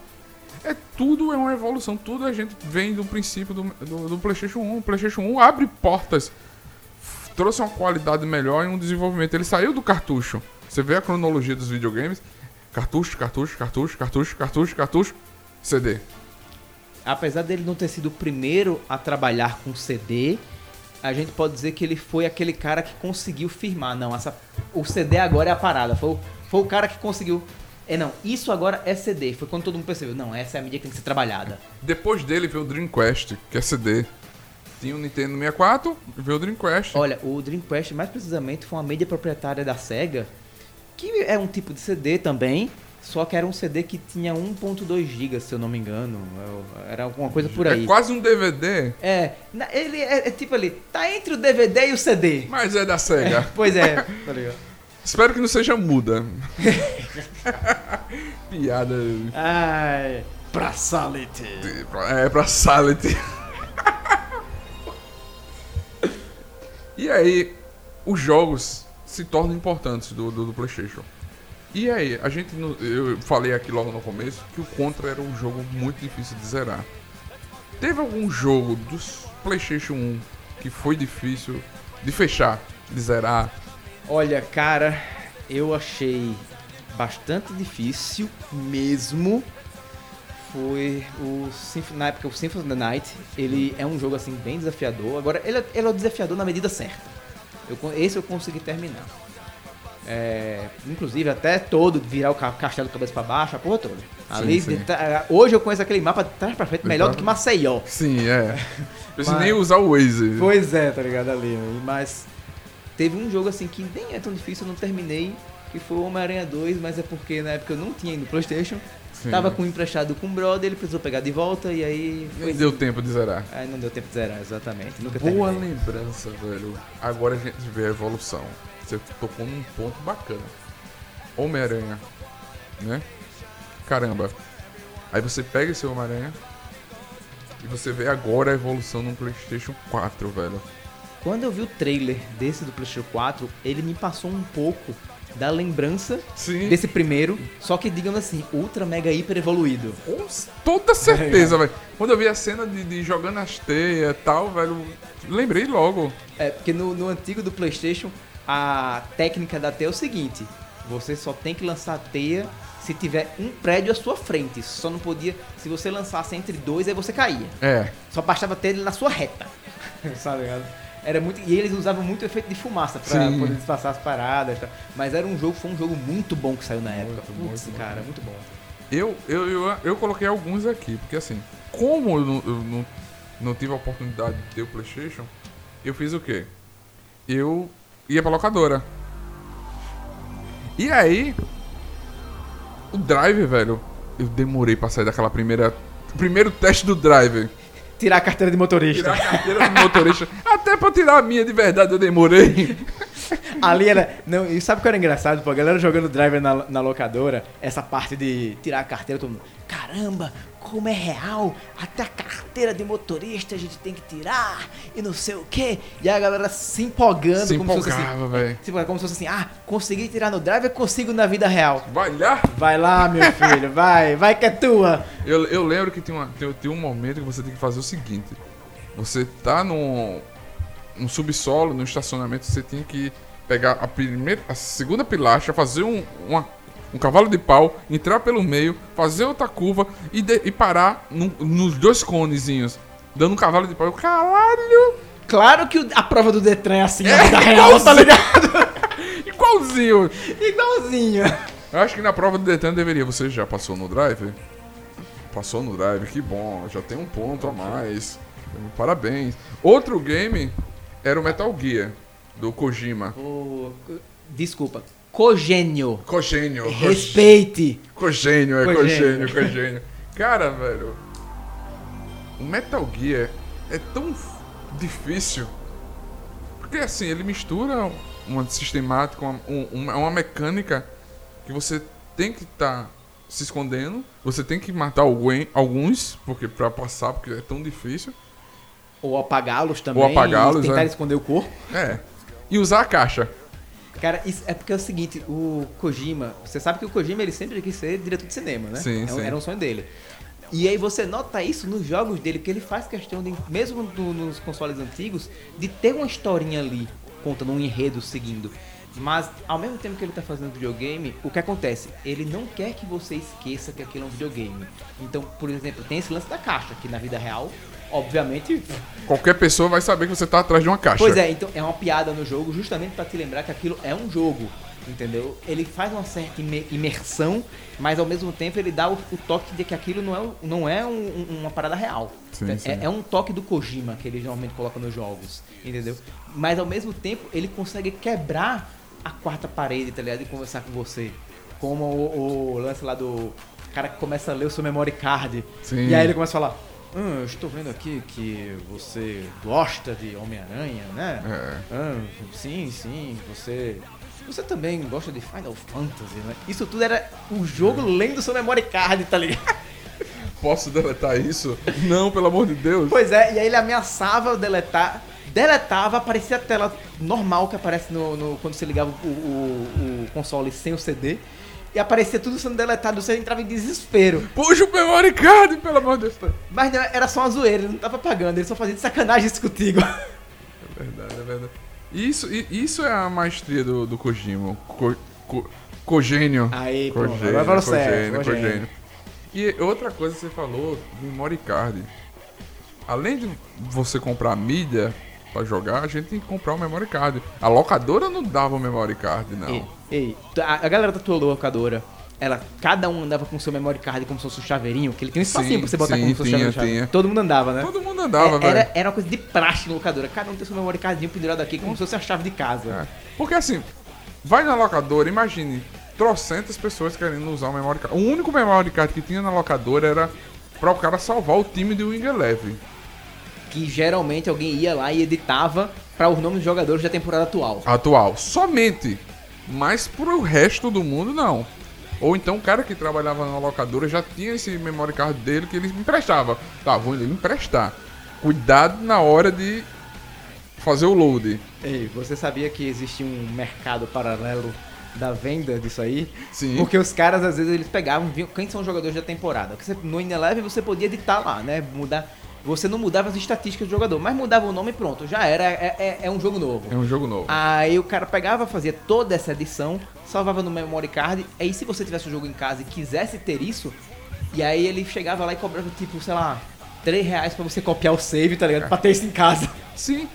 é tudo é uma evolução, tudo a gente vem do princípio do, do, do PlayStation 1. O PlayStation 1 abre portas, trouxe uma qualidade melhor e um desenvolvimento. Ele saiu do cartucho. Você vê a cronologia dos videogames: cartucho, cartucho, cartucho, cartucho, cartucho, cartucho, CD. Apesar dele não ter sido o primeiro a trabalhar com CD, a gente pode dizer que ele foi aquele cara que conseguiu firmar. Não, essa, o CD agora é a parada. Foi, foi o cara que conseguiu é, não, isso agora é CD. Foi quando todo mundo percebeu. Não, essa é a mídia que tem que ser trabalhada. Depois dele veio o Dreamcast, que é CD. Tinha o Nintendo 64 e veio o Dreamcast. Olha, o Dreamcast, mais precisamente, foi uma mídia proprietária da SEGA, que é um tipo de CD também, só que era um CD que tinha 1.2 GB, se eu não me engano. Era alguma coisa por aí. É quase um DVD. É, ele é, é tipo ali, tá entre o DVD e o CD. Mas é da SEGA. É, pois é, tá ligado? Espero que não seja muda. Piada. Ai, pra Sality. É, pra Sality. e aí, os jogos se tornam importantes do, do, do, PlayStation. E aí, a gente. Eu falei aqui logo no começo que o Contra era um jogo muito difícil de zerar. Teve algum jogo dos PlayStation 1 que foi difícil de fechar, de zerar? Olha, cara, eu achei bastante difícil mesmo. Foi o Symphony, na época o Symphony of the Night. Ele é um jogo assim bem desafiador. Agora ele, é- ele é o desafiador na medida certa. Eu esse eu consegui terminar. É, inclusive até todo virar o ca- castelo de cabeça pra baixo, a porra toda. Ali, sim. de tra- hoje eu conheço aquele mapa de trás pra frente melhor do que Maceió. Sim, é. Precisa Mas- nem usar o Waze. Pois é, tá ligado ali. Mas teve um jogo assim que nem é tão difícil, eu não terminei, que foi o Homem-Aranha 2, mas é porque na época eu não tinha ido no Playstation. Sim. Tava com um emprestado com o brother, ele precisou pegar de volta e aí. Nem Foi deu tempo de zerar. Aí não deu tempo de zerar, exatamente. Nunca Boa terminei. lembrança, velho. Agora a gente vê a evolução. Você tocou num ponto bacana. Homem-Aranha, né? Caramba. Aí você pega esse Homem-Aranha e você vê agora a evolução no PlayStation 4, velho. Quando eu vi o trailer desse do PlayStation 4, ele me passou um pouco da lembrança Sim. desse primeiro, só que digamos assim, ultra mega hiper evoluído. Com toda certeza, velho. Quando eu vi a cena de, de jogando as teias e tal, velho, lembrei logo. É, porque no, no antigo do PlayStation, a técnica da teia é o seguinte: você só tem que lançar a teia se tiver um prédio à sua frente. Só não podia. Se você lançasse entre dois, aí você caía. É. Só bastava ter ele na sua reta. Sabe ligado? Era muito, e eles usavam muito efeito de fumaça pra Sim. poder disfarçar as paradas. e tal. Mas era um jogo, foi um jogo muito bom que saiu na época. Muito, Putz, muito cara, muito bom. Eu, eu, eu, eu coloquei alguns aqui, porque assim, como eu não, eu não, não tive a oportunidade de ter o Playstation, eu fiz o quê? Eu ia pra locadora. E aí, o Drive, velho, eu demorei pra sair daquela primeira. Primeiro teste do Drive. Tirar a carteira de motorista. Tirar a carteira do motorista. Até pra tirar a minha de verdade eu demorei. Ali era. Não, e sabe o que era engraçado? Pô, a galera jogando driver na, na locadora, essa parte de tirar a carteira, todo mundo. Caramba, como é real! Até a carteira de motorista a gente tem que tirar e não sei o quê. E a galera se empolgando, Se como se fosse assim. empolgava, velho. Tipo, como se fosse assim, ah, consegui tirar no driver, consigo na vida real. Vai lá. Vai lá, meu filho, vai, vai que é tua. Eu, eu lembro que tem, uma, tem, tem um momento que você tem que fazer o seguinte: você tá num, num subsolo, no estacionamento, você tem que pegar a primeira, a segunda pilastra, fazer um, uma- um cavalo de pau, entrar pelo meio, fazer outra curva e, de- e parar num- nos dois conezinhos, dando um cavalo de pau. Eu, Caralho! Claro que o- a prova do Detran é assim, É, na vida real, tá ligado? Igualzinho! Igualzinho. Eu acho que na prova do Detran deveria. Você já passou no drive? Passou no drive, que bom. Já tem um ponto a mais. Parabéns. Outro game era o Metal Gear, do Kojima. Ô, desculpa, cogênio. Cogênio. Respeite. Cogênio, é Cogênio. cogênio, cogênio. Cara, velho. O Metal Gear é tão difícil. Porque assim, ele mistura uma sistemática, uma, um- uma, uma mecânica que você tem que estar se escondendo. Você tem que matar alguém, alguns, porque para passar, porque é tão difícil. Ou apagá-los também. Ou apagá-los, tentar é. esconder o corpo. É. E usar a caixa. Cara, isso é porque é o seguinte, o Kojima, você sabe que o Kojima ele sempre quis ser diretor de cinema, né? Sim, É sim. Era um sonho dele. E aí você nota isso nos jogos dele, que ele faz questão de, mesmo no- nos consoles antigos, de ter uma historinha ali, contando um enredo seguindo. Mas ao mesmo tempo que ele tá fazendo videogame, o que acontece? Ele não quer que você esqueça que aquilo é um videogame. Então, por exemplo, tem esse lance da caixa, que na vida real, obviamente, Qualquer pessoa vai saber que você tá atrás de uma caixa. Pois é, então é uma piada no jogo justamente pra te lembrar que aquilo é um jogo, entendeu? Ele faz uma certa ime- imersão, mas ao mesmo tempo ele dá o, o toque de que aquilo não é, não é um- um- uma parada real. Sim, é, sim. é um toque do Kojima que ele geralmente coloca nos jogos, entendeu? Mas ao mesmo tempo ele consegue quebrar a quarta parede, tá ligado? E conversar com você. Como o, o lance lá do cara que começa a ler o seu memory card. Sim. E aí ele começa a falar. "Ah, eu estou vendo aqui que você gosta de Homem-Aranha, né? É. Ah, sim, sim, você. Você também gosta de Final Fantasy, né? Isso tudo era o jogo lendo seu memory card, tá ligado? Posso deletar isso? Não, pelo amor de Deus. Pois é, e aí ele ameaçava deletar, deletava, aparecia a tela normal que aparece no, no- quando você ligava o, o- o console sem o CD. E aparecia tudo sendo deletado, você entrava em desespero. Puxa o memory card, pelo amor de Deus. Mas não, era só uma zoeira, ele não tava pagando, ele só fazia de sacanagem isso contigo. É verdade, é verdade. Isso, isso é a maestria do, do Kojima. Co, co, cogênio. Aí, pô, Cogênio, agora falou cogênio, cogênio. cogênio. E outra coisa que você falou, memory card. Além de você comprar mídia pra jogar, a gente tem que comprar o memory card. A locadora não dava o memory card, não. Ei, ei, a, galera da tua locadora, ela, cada um andava com seu memory card como se fosse um chaveirinho, que ele tinha um espacinho Sim, pra você botar sim, como se fosse tinha, um chaveirinho. Todo mundo andava, né? Todo mundo andava, É, velho. era, era uma coisa de praxe na locadora. Cada um tem seu memory cardinho pendurado aqui como se fosse a chave de casa. É. Porque assim, vai na locadora, imagine, trocentas pessoas querendo usar o memory card. O único memory card que tinha na locadora era pra o cara salvar o time do Wing Eleven. Que geralmente alguém ia lá e editava para os nomes dos jogadores da temporada atual. atual. Somente. Mas pro resto do mundo, não. Ou então o cara que trabalhava na locadora já tinha esse memory card dele que ele me emprestava. Tá, vou lhe emprestar. Cuidado na hora de fazer o load. Ei, você sabia que existe um mercado paralelo da venda disso aí? Sim. Porque os caras, às vezes, eles pegavam, viam quem são os jogadores da temporada. No Ineleven você podia editar lá, né? Mudar. Você não mudava as estatísticas do jogador, mas mudava o nome e pronto, já era, é, é- é um jogo novo. É um jogo novo. Aí o cara pegava, fazia toda essa edição, salvava no memory card. Aí se você tivesse o jogo em casa e quisesse ter isso, e aí ele chegava lá e cobrava tipo, sei lá, 3 reais pra você copiar o save, tá ligado? Pra ter isso em casa. Sim.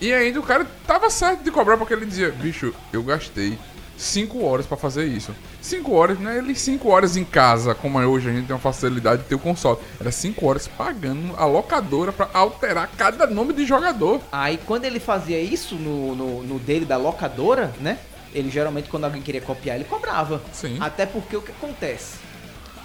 E ainda o cara tava certo de cobrar porque ele dizia, bicho, eu gastei 5 horas pra fazer isso. 5 horas, não é ele 5 horas em casa, como é hoje a gente tem uma facilidade de ter o console. Era 5 horas pagando a locadora pra alterar cada nome de jogador. Aí quando ele fazia isso no, no, no dele da locadora, né? Ele geralmente, quando alguém queria copiar, ele cobrava. Sim. Até porque o que acontece?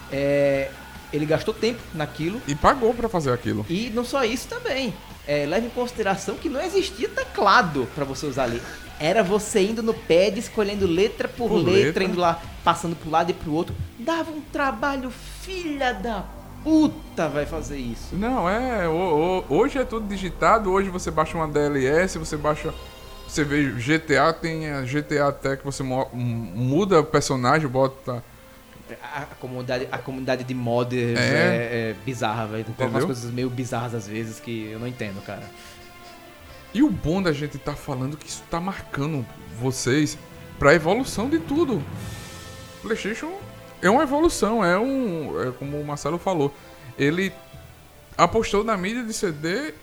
É, ele gastou tempo naquilo. E pagou pra fazer aquilo. E não só isso também. É, leve em consideração que não existia teclado pra você usar ali. Era você indo no pad, escolhendo letra por, Por letra, letra. indo lá, passando pro lado e pro outro. Dava um trabalho, filha da puta, vai fazer isso. Não, é. o- o- hoje é tudo digitado, hoje você baixa uma DLS, você baixa. Você vê GTA, tem a GTA até que você muda o personagem, bota. A, a comunidade, a comunidade de modders É. é, é bizarra, velho. Tem umas coisas meio bizarras às vezes que eu não entendo, cara. E o bom da gente tá falando que isso tá marcando vocês pra evolução de tudo. PlayStation é uma evolução, é um. É como o Marcelo falou. Ele apostou na mídia de CD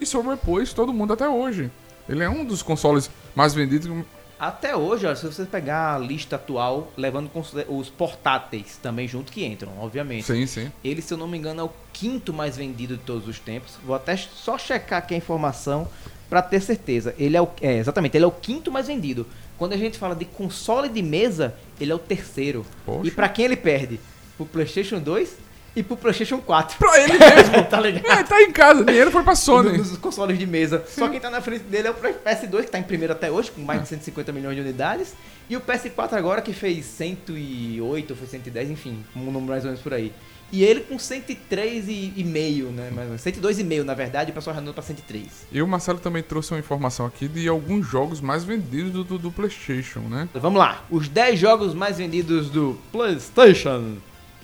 e sobrepôs todo mundo até hoje. Ele é um dos consoles mais vendidos. Até hoje, ó, se você pegar a lista atual, levando os portáteis também junto que entram, obviamente. Sim, sim. Ele, se eu não me engano, é o quinto mais vendido de todos os tempos. Vou até só checar aqui a informação pra ter certeza. Ele é o é, exatamente, ele é o quinto mais vendido. Quando a gente fala de console de mesa, ele é o terceiro. Poxa. E pra quem ele perde? Pro PlayStation 2 e pro PlayStation 4. Pra ele mesmo. tá ligado? É, tá em casa, o dinheiro foi pra Sony. Nos consoles de mesa. Só quem tá na frente dele é o PS2, que tá em primeiro até hoje, com mais de 150 milhões de unidades. E o PS4 agora, que fez 108, ou foi 110, enfim, um número mais ou menos por aí. E ele com 103,5, né? menos. 102,5 na verdade, o pessoal já andou pra 103. E o Marcelo também trouxe uma informação aqui de alguns jogos mais vendidos do, do, do PlayStation, né? Vamos lá, os 10 jogos mais vendidos do PlayStation.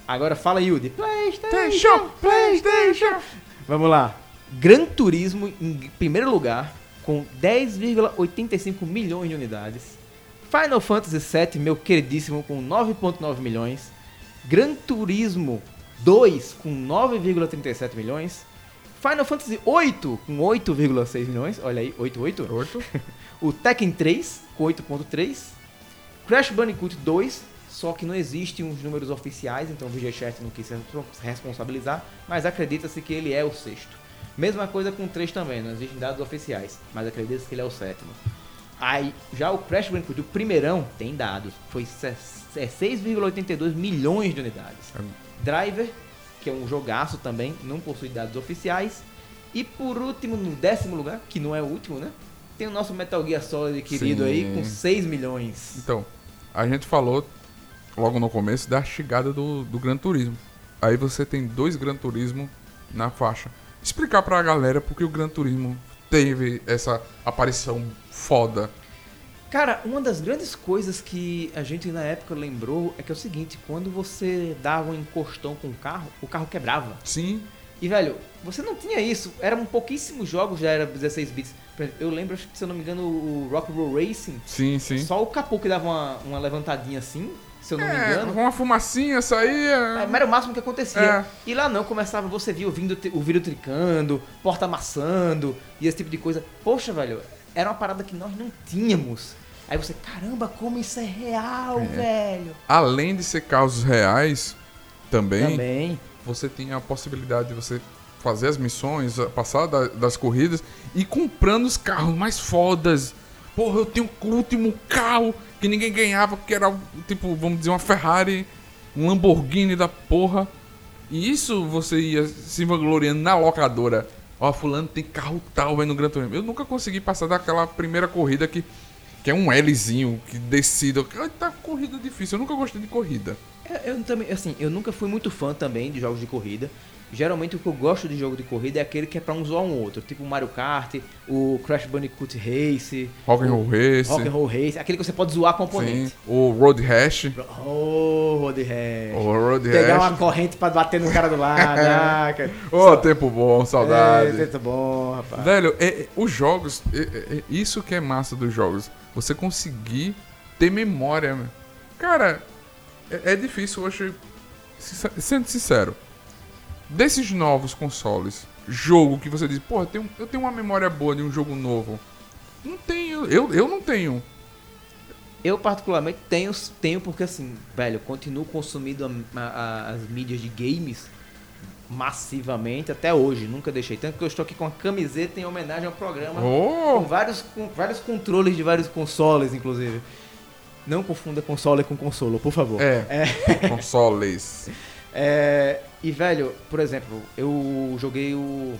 Agora fala, Yudi. PlayStation, PlayStation. Vamos lá. Gran Turismo em primeiro lugar, com 10,85 milhões de unidades. Final Fantasy VII, meu queridíssimo, com 9,9 milhões. Gran Turismo 2, com 9,37 milhões. Final Fantasy 8, com 8,6 milhões. Olha aí, 8,8. Oito. O Tekken 3, com 8.3. Crash Bandicoot 2, só que não existem os números oficiais, então o VGChat não quis se responsabilizar, mas acredita-se que ele é o sexto. Mesma coisa com o 3 também, não existem dados oficiais, mas acredita-se que ele é o sétimo. Aí, já o Crash Bandicoot, o primeirão, tem dados, foi se- é 6,82 milhões de unidades. Driver, que é um jogaço também, não possui dados oficiais. E por último, no décimo lugar, que não é o último, né? Tem o nosso Metal Gear Solid querido Sim. aí, com 6 milhões. Então, a gente falou logo no começo da chegada do, do Gran Turismo. Aí você tem dois Gran Turismo na faixa. Explicar pra galera porque o Gran Turismo teve essa aparição foda. Cara, uma das grandes coisas que a gente na época lembrou é que é o seguinte, quando você dava um encostão com o carro, o carro quebrava. Sim. E, velho, você não tinha isso. Eram pouquíssimos jogos, já era 16 bits. Eu lembro, acho que, se eu não me engano, o Rock Roll Racing, Sim, sim. só o capô que dava uma, uma levantadinha assim, se eu não me É, engano. uma fumacinha saía. Mas era o máximo que acontecia. É. E lá não, começava, você via o, vindo, o vidro tricando, porta amassando e esse tipo de coisa. Poxa, velho, era uma parada que nós não tínhamos. Aí você, caramba, como isso é real, velho. Além de ser carros reais, também, Também. você tem a possibilidade de você fazer as missões, passar da- das corridas e comprando os carros mais fodas. Porra, eu tenho o último carro que ninguém ganhava, que era tipo, vamos dizer, uma Ferrari, um Lamborghini da porra. E isso você ia se vangloriando na locadora. Ó, fulano tem carro tal, vai no Gran Turismo. Eu nunca consegui passar daquela primeira corrida que, que é um Lzinho, que decida. Tá corrida difícil, eu nunca gostei de corrida. É, Eu também, assim, eu nunca fui muito fã também de jogos de corrida. Geralmente o que eu gosto de jogo de corrida é aquele que é pra um zoar um outro, tipo o Mario Kart, o Crash Bandicoot Race, Rock'n'Roll Race. Rock'n'Roll Race, aquele que você pode zoar com o Sim, o Road Rash. Oh, Road Rash. O Road Pegar Rash. uma corrente pra bater no cara do lado. ah, cara. Ô, tempo bom, saudade. É, tá bom, rapaz. Velho, é- é- os jogos, é- é- é isso que é massa dos jogos. Você conseguir ter memória. Cara, é, difícil hoje, sendo sincero. Desses novos consoles, jogo que você diz, pô, eu tenho, eu tenho uma memória boa de um jogo novo. Não tenho, eu, eu não tenho. Eu particularmente tenho, tenho porque assim, velho, continuo consumindo a- a- as mídias de games massivamente até hoje. Nunca deixei. Tanto que eu estou aqui com a camiseta em homenagem ao programa. Com Oh, vários, com vários controles de vários consoles, inclusive. Não confunda console com consolo, por favor. é, consoles. É, e, velho, por exemplo, eu joguei o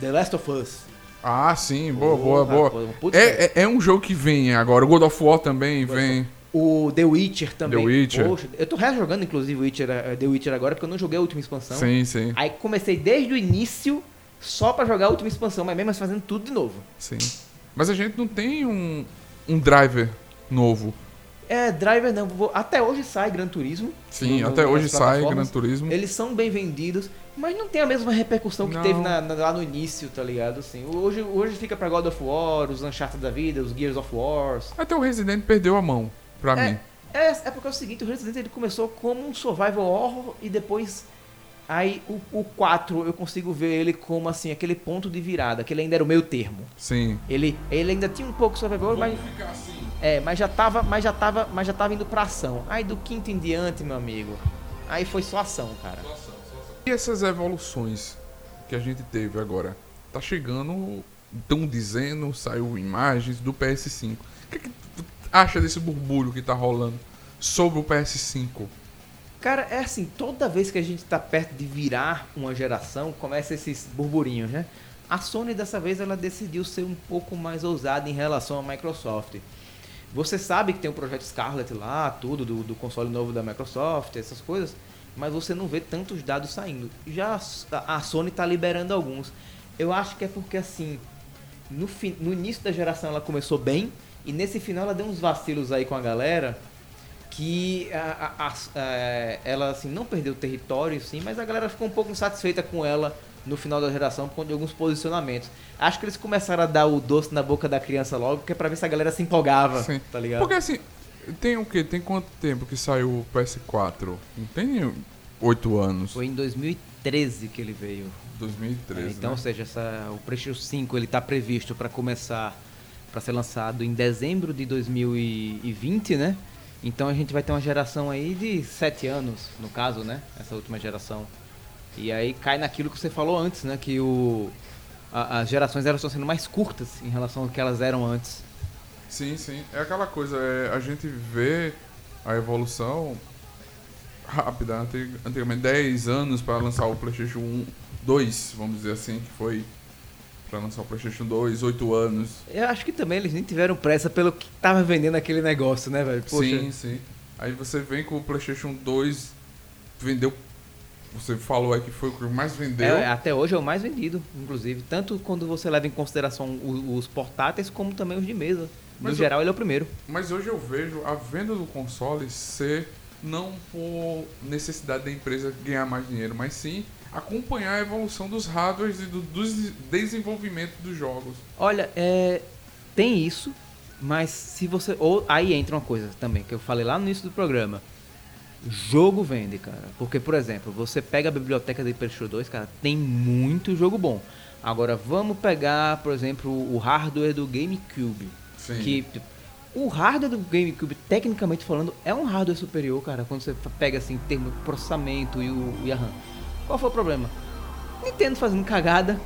The Last of Us. Ah, sim, boa, boa, boa. pô, putz, É, é, é um jogo que vem agora. O God of War também vem. O The Witcher também. The Witcher. Poxa, eu tô rejogando, inclusive, Witcher, eh, The Witcher agora, porque eu não joguei a última expansão. Sim, sim, Aí comecei desde o início só pra jogar a última expansão, mas mesmo assim fazendo tudo de novo. sim. Mas a gente não tem um, um driver novo. É, driver não, até hoje sai Gran Turismo. Sim, no- até hoje sai. Gran Turismo. Eles são bem vendidos, mas não tem a mesma repercussão que Não. teve na- na- lá no início, tá ligado? Assim, hoje, hoje fica pra God of War, os Uncharted da vida, os Gears of Wars. Até o Resident perdeu a mão, pra É, mim. é, é porque é o seguinte, o Resident ele começou como um survival horror e depois aí o, o 4 eu consigo ver ele como assim aquele ponto de virada, que ele ainda era o meio termo. Sim. Ele, ele ainda tinha um pouco de survival, mas é, mas já tava, mas já tava, mas já tava indo pra ação. Aí do quinto em diante, meu amigo, aí foi só ação, cara. E essas evoluções que a gente teve agora? Tá chegando, estão dizendo, saiu imagens do PS5. O que, que tu acha desse burbulho que tá rolando sobre o PS5? Cara, é assim, toda vez que a gente tá perto de virar uma geração, começa esses burburinhos, né? A Sony dessa vez ela decidiu ser um pouco mais ousada em relação à Microsoft. Você sabe que tem o projeto Scarlet lá, tudo do, do console novo da Microsoft, essas coisas, mas você não vê tantos dados saindo. Já a a Sony tá liberando alguns. Eu acho que é porque assim, no, fi- no início da geração ela começou bem e nesse final ela deu uns vacilos aí com a galera que a- a- a- é, ela assim não perdeu território sim, mas a galera ficou um pouco insatisfeita com ela no final da geração por conta de alguns posicionamentos. Acho que eles começaram a dar o doce na boca da criança logo, que é pra ver se a galera se empolgava, Sim. tá ligado? Porque assim, tem o quê? Tem quanto tempo que saiu o PS4? Não tem oito anos. Foi em 2013 que ele veio. 2013. É, então, né? ou seja, essa, o PlayStation 5 ele tá previsto para começar para ser lançado em dezembro de 2020, né? Então a gente vai ter uma geração aí de sete anos, no caso, né? Essa última geração. E aí cai naquilo que você falou antes, né? Que o, a- as gerações elas estão sendo mais curtas em relação ao que elas eram antes. Sim, sim. É aquela coisa, é, a gente vê a evolução rápida. Antig- Antigamente, 10 anos para lançar o PlayStation 1, 2, vamos dizer assim, que foi para lançar o PlayStation 2, 8 anos. Eu acho que também eles nem tiveram pressa pelo que tava vendendo aquele negócio, né, velho? Poxa. Sim, sim. Aí você vem com o PlayStation 2, vendeu. Você falou aí que foi o que mais vendeu. É, até hoje é o mais vendido, inclusive. Tanto quando você leva em consideração os portáteis, como também os de mesa. No Mas geral, ele é o primeiro. Mas hoje eu vejo a venda do console ser não por necessidade da empresa ganhar mais dinheiro, mas sim acompanhar a evolução dos hardwares e do, dos desenvolvimento dos jogos. Olha, é, tem isso, mas se você. Ou, aí entra uma coisa também, que eu falei lá no início do programa. Jogo vende, cara. Porque, por exemplo, você pega a biblioteca de PlayStation 2, cara, tem muito jogo bom. Agora, vamos pegar, por exemplo, o hardware do GameCube. Sim. Que o hardware do GameCube, tecnicamente falando, é um hardware superior, cara. Quando você pega assim, em termos de processamento e, o, e a RAM. Qual foi o problema? Nintendo fazendo cagada.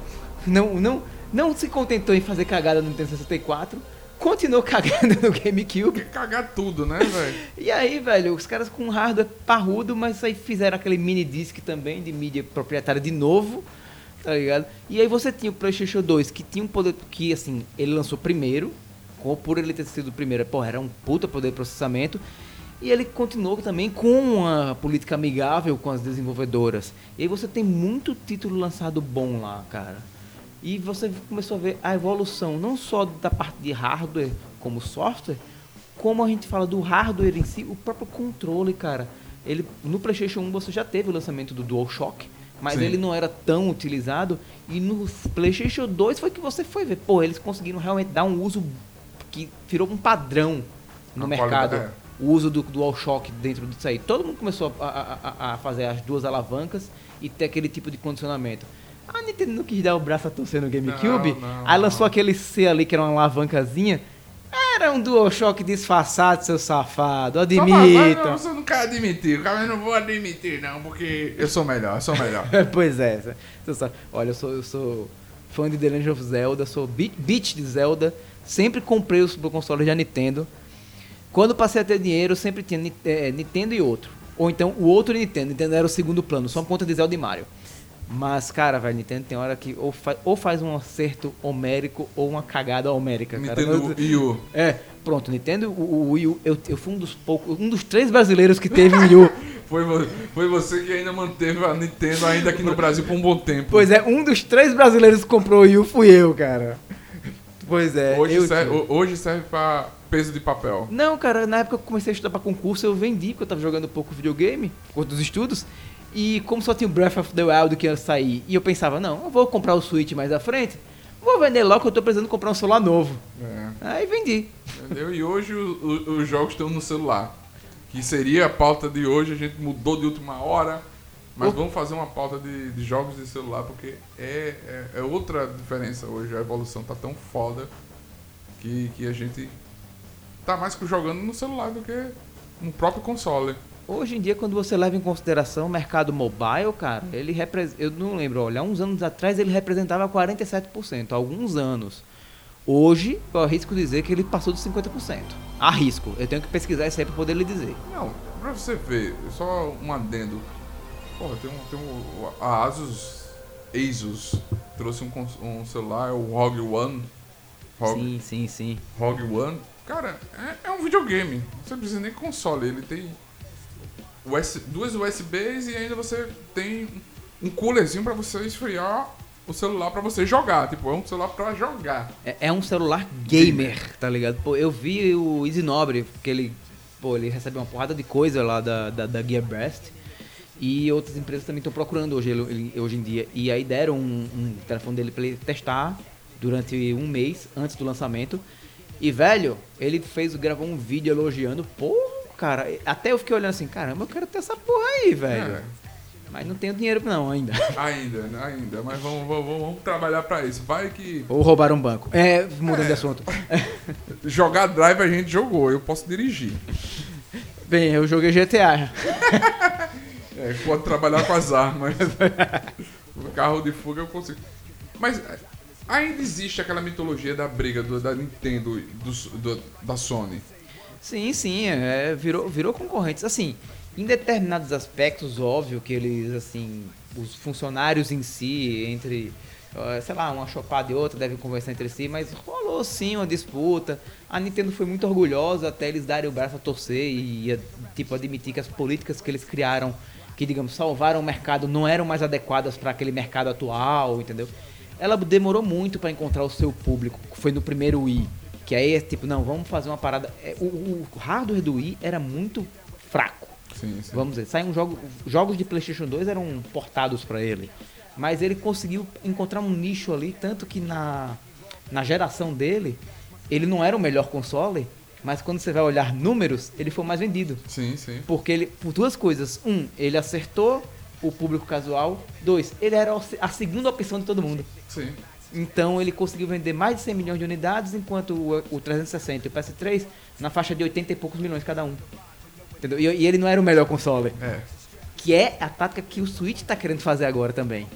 Não, não, não se contentou em fazer cagada no Nintendo 64. Continuou cagando no GameCube. Quer cagar tudo, né, velho? E aí, velho, os caras com hardware parrudo, mas aí fizeram aquele mini disc também de mídia proprietária de novo, tá ligado? E aí você tinha o PlayStation 2, que tinha um poder que, assim, ele lançou primeiro, com- por ele ter sido o primeiro, porra, era um puta poder de processamento. E ele continuou também com uma política amigável com as desenvolvedoras. E aí você tem muito título lançado bom lá, cara. E você começou a ver a evolução, não só da parte de hardware como software, como a gente fala do hardware em si, o próprio controle, cara. Ele, no PlayStation 1 você já teve o lançamento do DualShock, mas Sim. ele não era tão utilizado. E no PlayStation 2 foi que você foi ver. Pô, eles conseguiram realmente dar um uso que virou um padrão no A mercado. qualidade, O uso do DualShock dentro disso aí. Todo mundo começou a, a- a- fazer as duas alavancas e ter aquele tipo de condicionamento. A Nintendo não quis dar o braço a torcer no GameCube. Não, não, aí lançou não. aquele C ali que era uma alavancazinha. Era um DualShock disfarçado, seu safado. Mas Admita. não, você não quer admitir, eu não vou admitir, não, porque eu sou melhor, eu sou melhor. pois é. Olha, eu sou, eu sou fã de The Legend of Zelda, sou beat, beat de Zelda. Sempre comprei os consoles da Nintendo. Quando passei a ter dinheiro, sempre tinha eh, Nintendo e outro. Ou então o outro Nintendo. Nintendo era o segundo plano, só por conta de Zelda e Mario. Mas, cara, velho, Nintendo tem hora que ou, fa- ou faz um acerto homérico ou uma cagada homérica, cara. Nintendo Wii U. É, pronto, Nintendo, o, o Wii U, eu, eu fui um dos poucos, um dos três brasileiros que teve Wii U. Foi, foi você que ainda manteve a Nintendo ainda aqui no Brasil por um bom tempo. Pois é, um dos três brasileiros que comprou o Wii U fui eu, cara. Pois é, hoje, serve, hoje serve pra peso de papel. Não, cara, na época que eu comecei a estudar pra concurso, eu vendi, porque eu tava jogando pouco videogame, por conta dos estudos. E como só tinha o Breath of the Wild que ia sair, e eu pensava, não, eu vou comprar o Switch mais à frente, vou vender logo que eu tô precisando comprar um celular novo. É, Aí vendi. entendeu? E hoje o- o- os jogos estão no celular. Que seria a pauta de hoje, a gente mudou de última hora. Mas vamos fazer uma pauta de, de jogos de celular, porque é, é, é outra diferença hoje. A evolução tá tão foda que, que a gente tá mais jogando no celular do que no próprio console. Hoje em dia, quando você leva em consideração o mercado mobile, cara, ele representa. Eu não lembro, olha, há uns anos atrás ele representava 47%, há alguns anos. Hoje, eu arrisco dizer que ele passou dos 50%. Arrisco. Eu tenho que pesquisar isso aí pra poder lhe dizer. Não, pra você ver, só um adendo. Porra, tem um. Tem um a Asus Asus trouxe um, um celular, o ROG One. ROG, Sim, sim, sim. ROG One. Cara, é, é um videogame. Você não precisa nem console. Ele tem US, duas USBs e ainda você tem um coolerzinho pra você esfriar o celular pra você jogar. Tipo, é um celular pra jogar. É, é um celular gamer, tá ligado? Pô, eu vi o Easy Nobre, que ele, pô, ele recebe uma porrada de coisa lá da, da, da Gearbest. E outras empresas também estão procurando hoje, ele- hoje em dia. E aí deram um, um telefone dele pra ele testar durante um mês antes do lançamento. E, velho, ele fez, gravou um vídeo elogiando. Pô, cara, até eu fiquei olhando assim, caramba, eu quero ter essa porra aí, velho. É, Mas não tenho dinheiro não ainda. ainda, ainda. Mas vamos, vamos, vamos trabalhar pra isso. Vai que. Ou roubar um banco. É, mudando É. de assunto. Jogar drive a gente jogou, eu posso dirigir. Bem, eu joguei GTA. É, pode trabalhar com as armas. o carro de fuga eu consigo. Mas ainda existe aquela mitologia da briga do- da Nintendo dos- do- da Sony. Sim, sim, é, virou, virou concorrentes. Assim, em determinados aspectos, óbvio que eles, assim, os funcionários em si, entre, sei lá, uma chopada e outra, devem conversar entre si, mas rolou sim uma disputa. A Nintendo foi muito orgulhosa até eles darem o braço a torcer e, tipo, admitir que as políticas que eles criaram, que, digamos, salvaram o mercado, não eram mais adequadas para aquele mercado atual, entendeu? Ela demorou muito para encontrar o seu público, que foi no primeiro Wii. Que aí é tipo, não, vamos fazer uma parada. é, o, o hardware do Wii era muito fraco. Sim, sim. Vamos dizer, saíam jogos, jogos de PlayStation 2 eram portados pra ele. Mas ele conseguiu encontrar um nicho ali, tanto que na, na geração dele, ele não era o melhor console, mas quando você vai olhar números, ele foi mais vendido. Sim, sim. Porque ele, por duas coisas. Um, ele acertou o público casual. Dois, ele era a segunda opção de todo mundo. Sim. Então ele conseguiu vender mais de 100 milhões de unidades, enquanto o, o 360 e o PS3 na faixa de 80 e poucos milhões cada um. Entendeu? E, e ele não era o melhor console. É. Que é a tática que o Switch tá querendo fazer agora também.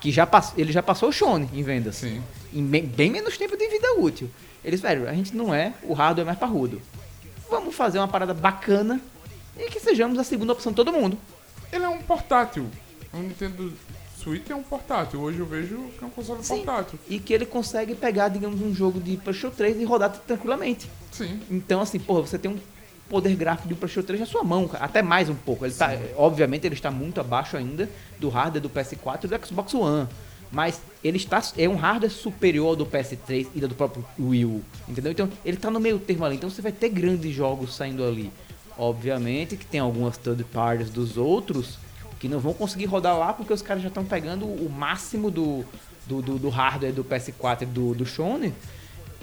Que já pass... ele já passou o Shone em vendas. Sim. Em bem, bem menos tempo de vida útil. Eles, velho, a gente não é o hardware mais parrudo. Vamos fazer uma parada bacana e que sejamos a segunda opção de todo mundo. Ele é um portátil. O Nintendo Switch é um portátil. Hoje eu vejo que é um console Sim. portátil. E que ele consegue pegar, digamos, um jogo de PlayStation 3 e rodar tranquilamente. Sim. Então, assim, porra, você tem um poder gráfico de um PlayStation 3 na sua mão, cara. até mais um pouco. Ele tá, obviamente, ele está muito abaixo ainda do hardware do PS4 e do Xbox One. Mas ele está é um hardware superior ao do PS3 e do próprio Wii U, entendeu? Então, ele está no meio termo ali. Então, você vai ter grandes jogos saindo ali. Obviamente que tem algumas third parties dos outros que não vão conseguir rodar lá porque os caras já estão pegando o máximo do, do, do, do hardware do PS4 e do, do Sony.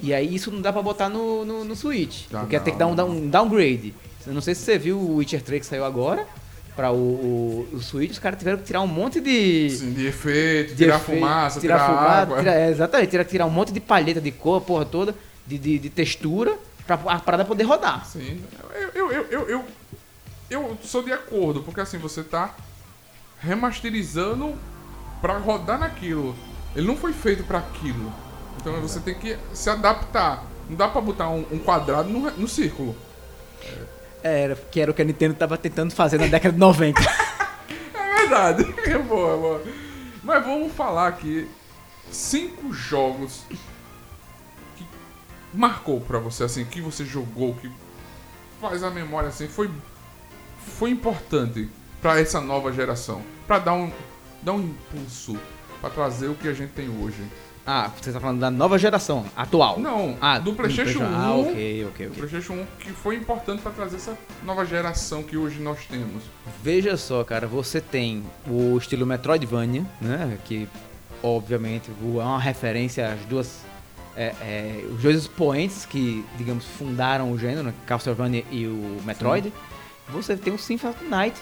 E aí isso não dá pra botar no, no, no Switch. Dá porque tem que dar um, um downgrade. Eu não sei se você viu o Witcher 3 que saiu agora para o, o, o Switch, os caras tiveram que tirar um monte de. Sim, de efeito, de tirar efeito, fumaça, tirar, tirar, fumaça, água. tirar- é, exatamente, tirar, tirar um monte de palheta de cor, porra toda, de, de, de textura, pra a parada poder rodar. Sim. Eu, eu, eu, eu, eu, sou de acordo, porque assim, você tá remasterizando pra rodar naquilo. Ele não foi feito pra aquilo. Então você tem que se adaptar. Não dá pra botar um, quadrado no, no círculo. Era, que era o que a Nintendo tava tentando fazer na década de 90. É verdade. É boa, é boa. Mas vamos falar aqui cinco jogos marcou pra você, assim, que você jogou, que faz a memória assim, foi foi importante pra essa nova geração, Pra dar um dar um impulso pra trazer o que a gente tem hoje. ah, você tá falando da nova geração, atual. Não, Ah, do PlayStation 1. Ah, ok, ok, do ok. PlayStation 1 que foi importante pra trazer essa nova geração que hoje nós temos. Veja só, cara, você tem o estilo Metroidvania, né? Que obviamente é uma referência às duas. É, é, os dois expoentes que, digamos, fundaram o gênero, Castlevania e o Metroid. Você tem o Symphony Night.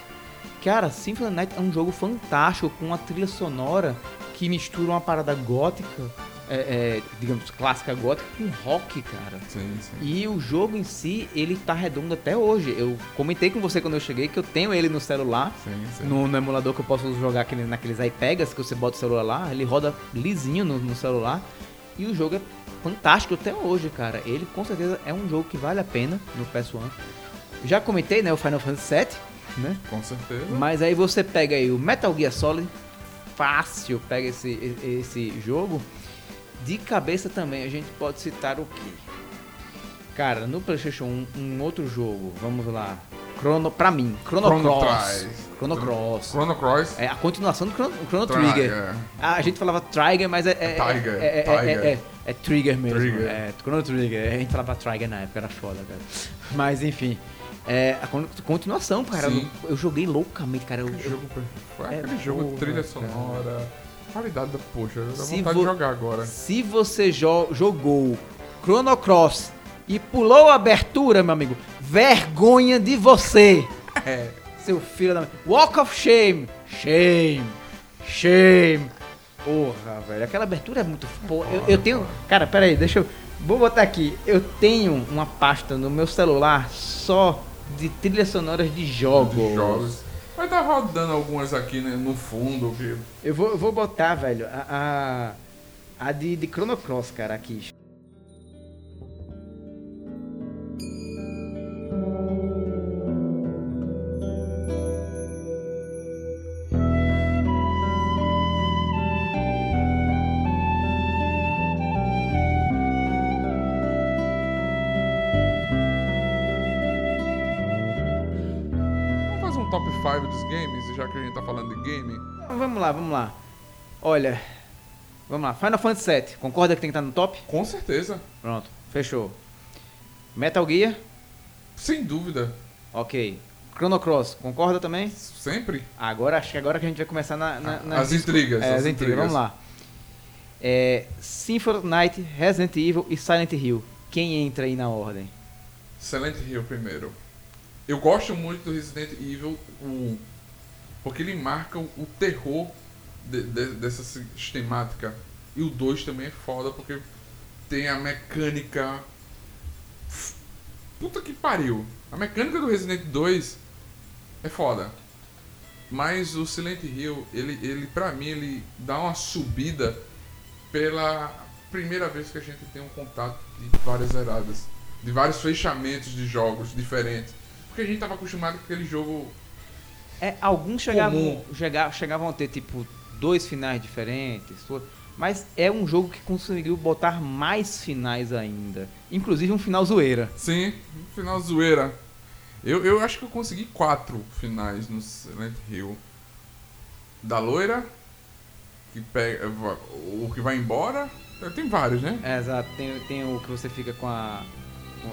Cara, Symphony Night é um jogo fantástico com uma trilha sonora que mistura uma parada gótica, é, é, digamos, clássica gótica com rock, cara. Sim, sim. E o jogo em si, ele tá redondo até hoje. Eu comentei com você quando eu cheguei que eu tenho ele no celular, Sim, sim. no, no emulador que eu posso jogar aquele, naqueles iPegas que você bota o celular lá, ele roda lisinho no, no celular. E o jogo é fantástico até hoje, cara. Ele com certeza é um jogo que vale a pena no PS1. Já comentei, né, o Final Fantasy VII, né? Com certeza. Mas aí você pega aí o Metal Gear Solid, fácil pega esse, esse jogo. De cabeça também a gente pode citar o que? Cara, no PlayStation 1, um outro jogo, vamos lá. Chrono, pra mim, Chrono, Chrono Cross. Chrono Cross. Chrono Cross. É a continuação do Chrono, Chrono Trigger. Trigger. A gente falava Trigger, mas é. É, É Tiger, é, é, Tiger. é, é, é Trigger mesmo. Trigger. É, Chrono Trigger. A gente falava Trigger na época, era foda, cara. Mas enfim. É a con- continuação, cara. Sim. Eu, eu joguei loucamente, cara. Eu, Que eu- jogo É aquele jogo, trilha cara. sonora, qualidade da poxa, dá vontade vo- de jogar agora. Se você jo- jogou Chrono Cross e pulou a abertura, meu amigo, vergonha de você. É. Seu filho da. Walk of Shame. Shame. Shame. Porra, velho. Aquela abertura é muito. Pô, eu, eu tenho. Cara, pera aí, deixa eu. Vou botar aqui. Eu tenho uma pasta no meu celular só de trilhas sonoras de jogos. De jogos. Vai estar rodando algumas aqui né, no fundo. Que... Eu vou, eu vou botar, velho, a. A, a de, de Chrono Cross, cara, aqui. Lá, vamos lá. Olha. Vamos lá. Final Fantasy VII. Concorda que tem que estar no top? Com certeza. Pronto, fechou. Metal Gear? Sem dúvida. Ok. Chrono Cross, concorda também? Sempre. Agora, acho que agora que a gente vai começar na, na, nas As intrigas. É, as as intrigas. Vamos lá. É, Symphony Night, Resident Evil e Silent Hill. Quem entra aí na ordem? Silent Hill primeiro. Eu gosto muito do Resident Evil 1. Porque ele marca o, terror de- de- dessa sistemática. E o 2 também é foda porque tem a mecânica. Puta que pariu. A mecânica do Resident 2 é foda. Mas o Silent Hill, ele, ele pra mim, ele dá uma subida pela primeira vez que a gente tem um contato de várias zeradas. De vários fechamentos de jogos diferentes. Porque a gente tava acostumado com aquele jogo. É, alguns chegavam, Comum. chega- chegavam a ter tipo dois finais diferentes, mas é um jogo que conseguiu botar mais finais ainda, inclusive um final zoeira. Sim, um final zoeira. Eu, eu acho que eu consegui quatro finais no Silent Hill. Da loira, que pega. O que vai embora. Tem vários, né? É, exato, tem, tem o que você fica com a.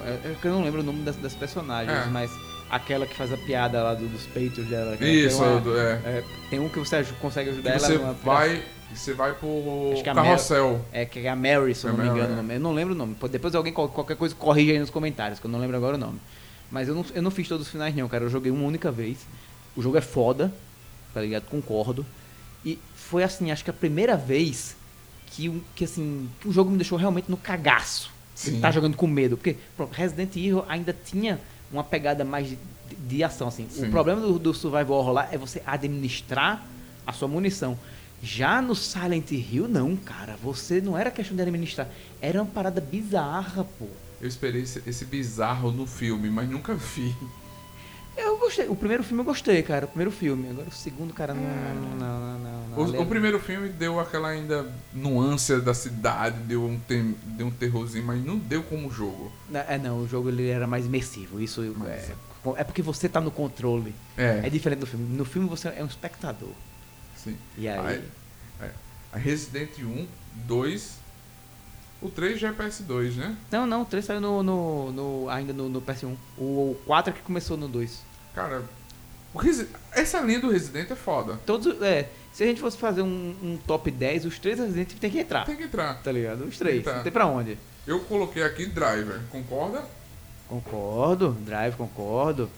é- é eu não lembro o nome das, das personagens, É. mas aquela que faz a piada lá do- dos peitos dela. Isso, tem, uma- é. é, tem um que você consegue ajudar ela você vai. Você vai pro Acho que a carrossel. É, que é a Mary, se eu É não me engano é. o nome. Eu não lembro o nome. Depois alguém, qual- qualquer coisa, corrige aí nos comentários, que eu não lembro agora o nome. Mas eu não, eu não fiz todos os finais, não, cara. Eu joguei uma única vez. O jogo é foda, tá ligado? Concordo. E foi assim, acho que a primeira vez que, que assim, que o jogo me deixou realmente no cagaço. Sim. Tá jogando com medo. Porque pronto, Resident Evil ainda tinha uma pegada mais de, de ação, assim. Sim. O problema do, do Survival Horror lá é você administrar a sua munição. Já no Silent Hill, não, cara. Você não era questão de administrar. Era uma parada bizarra, pô. Eu esperei esse, esse bizarro no filme, mas nunca vi. Eu gostei. O primeiro filme eu gostei, cara. O primeiro filme. Agora o segundo, cara, não. Não, não, não, não. O, o primeiro filme deu aquela ainda nuance da cidade, deu um, tem, deu um terrorzinho, mas não deu como jogo. É, não, o jogo ele era mais imersivo. Isso é, é porque você tá no controle. É, É diferente do filme. No filme você é um espectador. sim. E aí. Aí- A Resident 1, 2, o 3 já é PS2, né? Não, não, o 3 saiu no, no, no- ainda no, no PS1. O 4 é que começou no 2. Cara, o Resi- essa linha do Resident é foda. Todos. É, se a gente fosse fazer um, um top 10, os três Resident Evil tem que entrar. Tem que entrar. Tá ligado? Os três. Tá. Não tem pra onde. Eu coloquei aqui Driver, concorda? Concordo, Drive, concordo.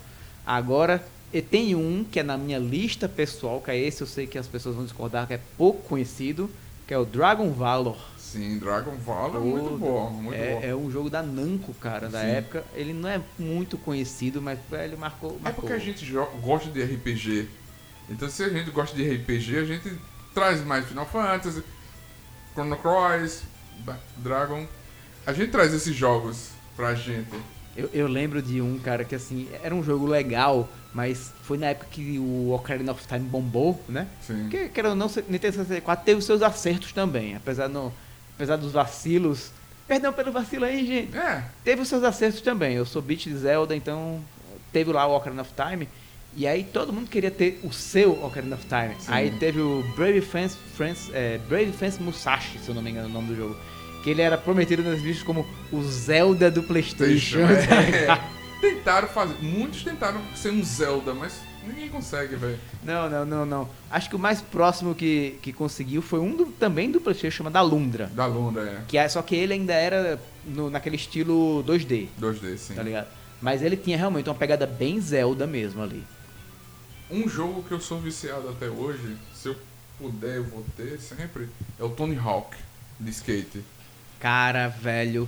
Agora, e tem um que é na minha lista pessoal, que é esse, eu sei que as pessoas vão discordar, que é pouco conhecido, que é o Dragon Valor. Sim, Dragon Valor, muito Todo. bom, muito é, bom. é um jogo da Namco, cara, da Sim. época. Ele não é muito conhecido, mas ele marcou. É marcou. porque a gente gosta de RPG. Então se a gente gosta de RPG, a gente traz mais Final Fantasy, Chrono Cross, Dragon. A gente traz esses jogos pra gente. Eu, eu lembro de um, cara, que assim, era um jogo legal, mas foi na época que o Ocarina of Time bombou, né? Sim. Porque, querendo ou não, Nintendo 64 teve os seus acertos também, apesar, no, apesar dos vacilos. Perdão pelo vacilo aí, gente. É, Teve os seus acertos também. Eu sou beat de Zelda, então teve lá o Ocarina of Time. E aí todo mundo queria ter o seu Ocarina of Time. Sim. Aí teve o Brave Fence, Friends, é, Brave Fence Musashi, se eu não me engano o nome do jogo. Que ele era prometido nas listas como o Zelda do Playstation. É. Tentaram fazer. Muitos tentaram ser um Zelda, mas ninguém consegue, velho. Não, não, não, não. Acho que o mais próximo que, que conseguiu foi um do- também do Playstation, chamado Alundra. Da Lunda, é. Que é, só que ele ainda era no- naquele estilo 2D, 2D, sim. tá ligado? Mas ele tinha realmente uma pegada bem Zelda mesmo ali. Um jogo que eu sou viciado até hoje, se eu puder, eu vou ter sempre, é o Tony Hawk de skate. Cara, velho,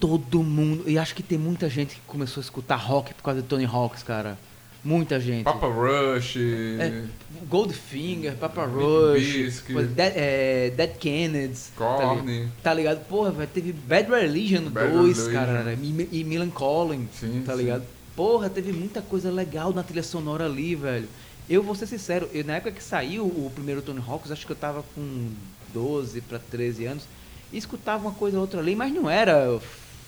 todo mundo. E acho que tem muita gente que começou a escutar rock por causa de Tony Hawks, cara. Muita gente. Papa Rush. É, Goldfinger, Papa Rush, Dead, é, Dead Kennedys. Tá, li- Korn. tá ligado? Porra, velho, teve Bad Religion Bad 2, Religion. cara. E, e Milan Collin, Sim, tá sim. ligado? Porra, teve muita coisa legal na trilha sonora ali, velho. Eu vou ser sincero, eu, na época que saiu o primeiro Tony Hawks, acho que eu tava com 12 pra 13 anos, e escutava uma coisa ou outra ali, mas não era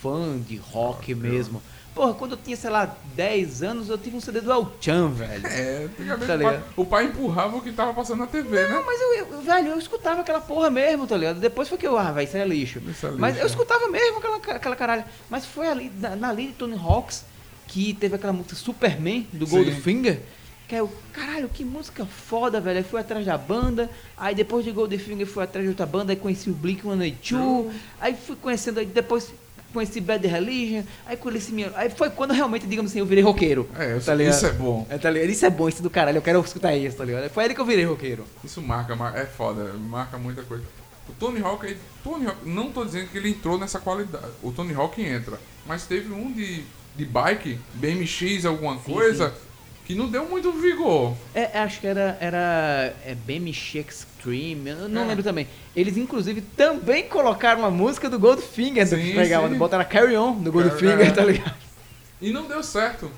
fã de rock Ah, mesmo. Porra, quando eu tinha, sei lá, 10 anos, eu tive um CD do El Chan, velho. É, antigamente Tá ligado? o pai empurrava o que tava passando na TV, né? Não, mas eu, eu- velho, eu escutava aquela porra mesmo, tá ligado? Depois foi que eu, ah, vai, isso é lixo. Isso é mas lixo, eu é. escutava mesmo aquela, aquela caralho. Mas foi ali, na, na linha de Tony Hawks, que teve aquela música Superman, do. Goldfinger. Que é o, caralho, que música foda, velho. Aí fui atrás da banda, aí depois de Goldfinger fui atrás de outra banda, aí conheci o Blink-182, aí fui conhecendo, aí depois conheci Bad Religion, aí conheci minha... Aí foi quando realmente, digamos assim, eu virei roqueiro. É, tá ligado? isso é bom. É, tá ligado? Isso é bom, isso do caralho, eu quero escutar isso, tá ligado? Foi aí que eu virei roqueiro. Isso marca, mar- é foda, marca muita coisa. O Tony Hawk, ele- Tony Hawk, não tô dizendo que ele entrou nessa qualidade. O Tony Hawk entra, mas teve um de, de bike, BMX, alguma coisa, que não deu muito vigor. É, acho que era, era é, BMX Extreme, eu não É. lembro também. Eles, inclusive, também colocaram uma música do Goldfinger, do Sim, pegavam, sim. botaram Carry On do Goldfinger, é. tá ligado? E não deu certo.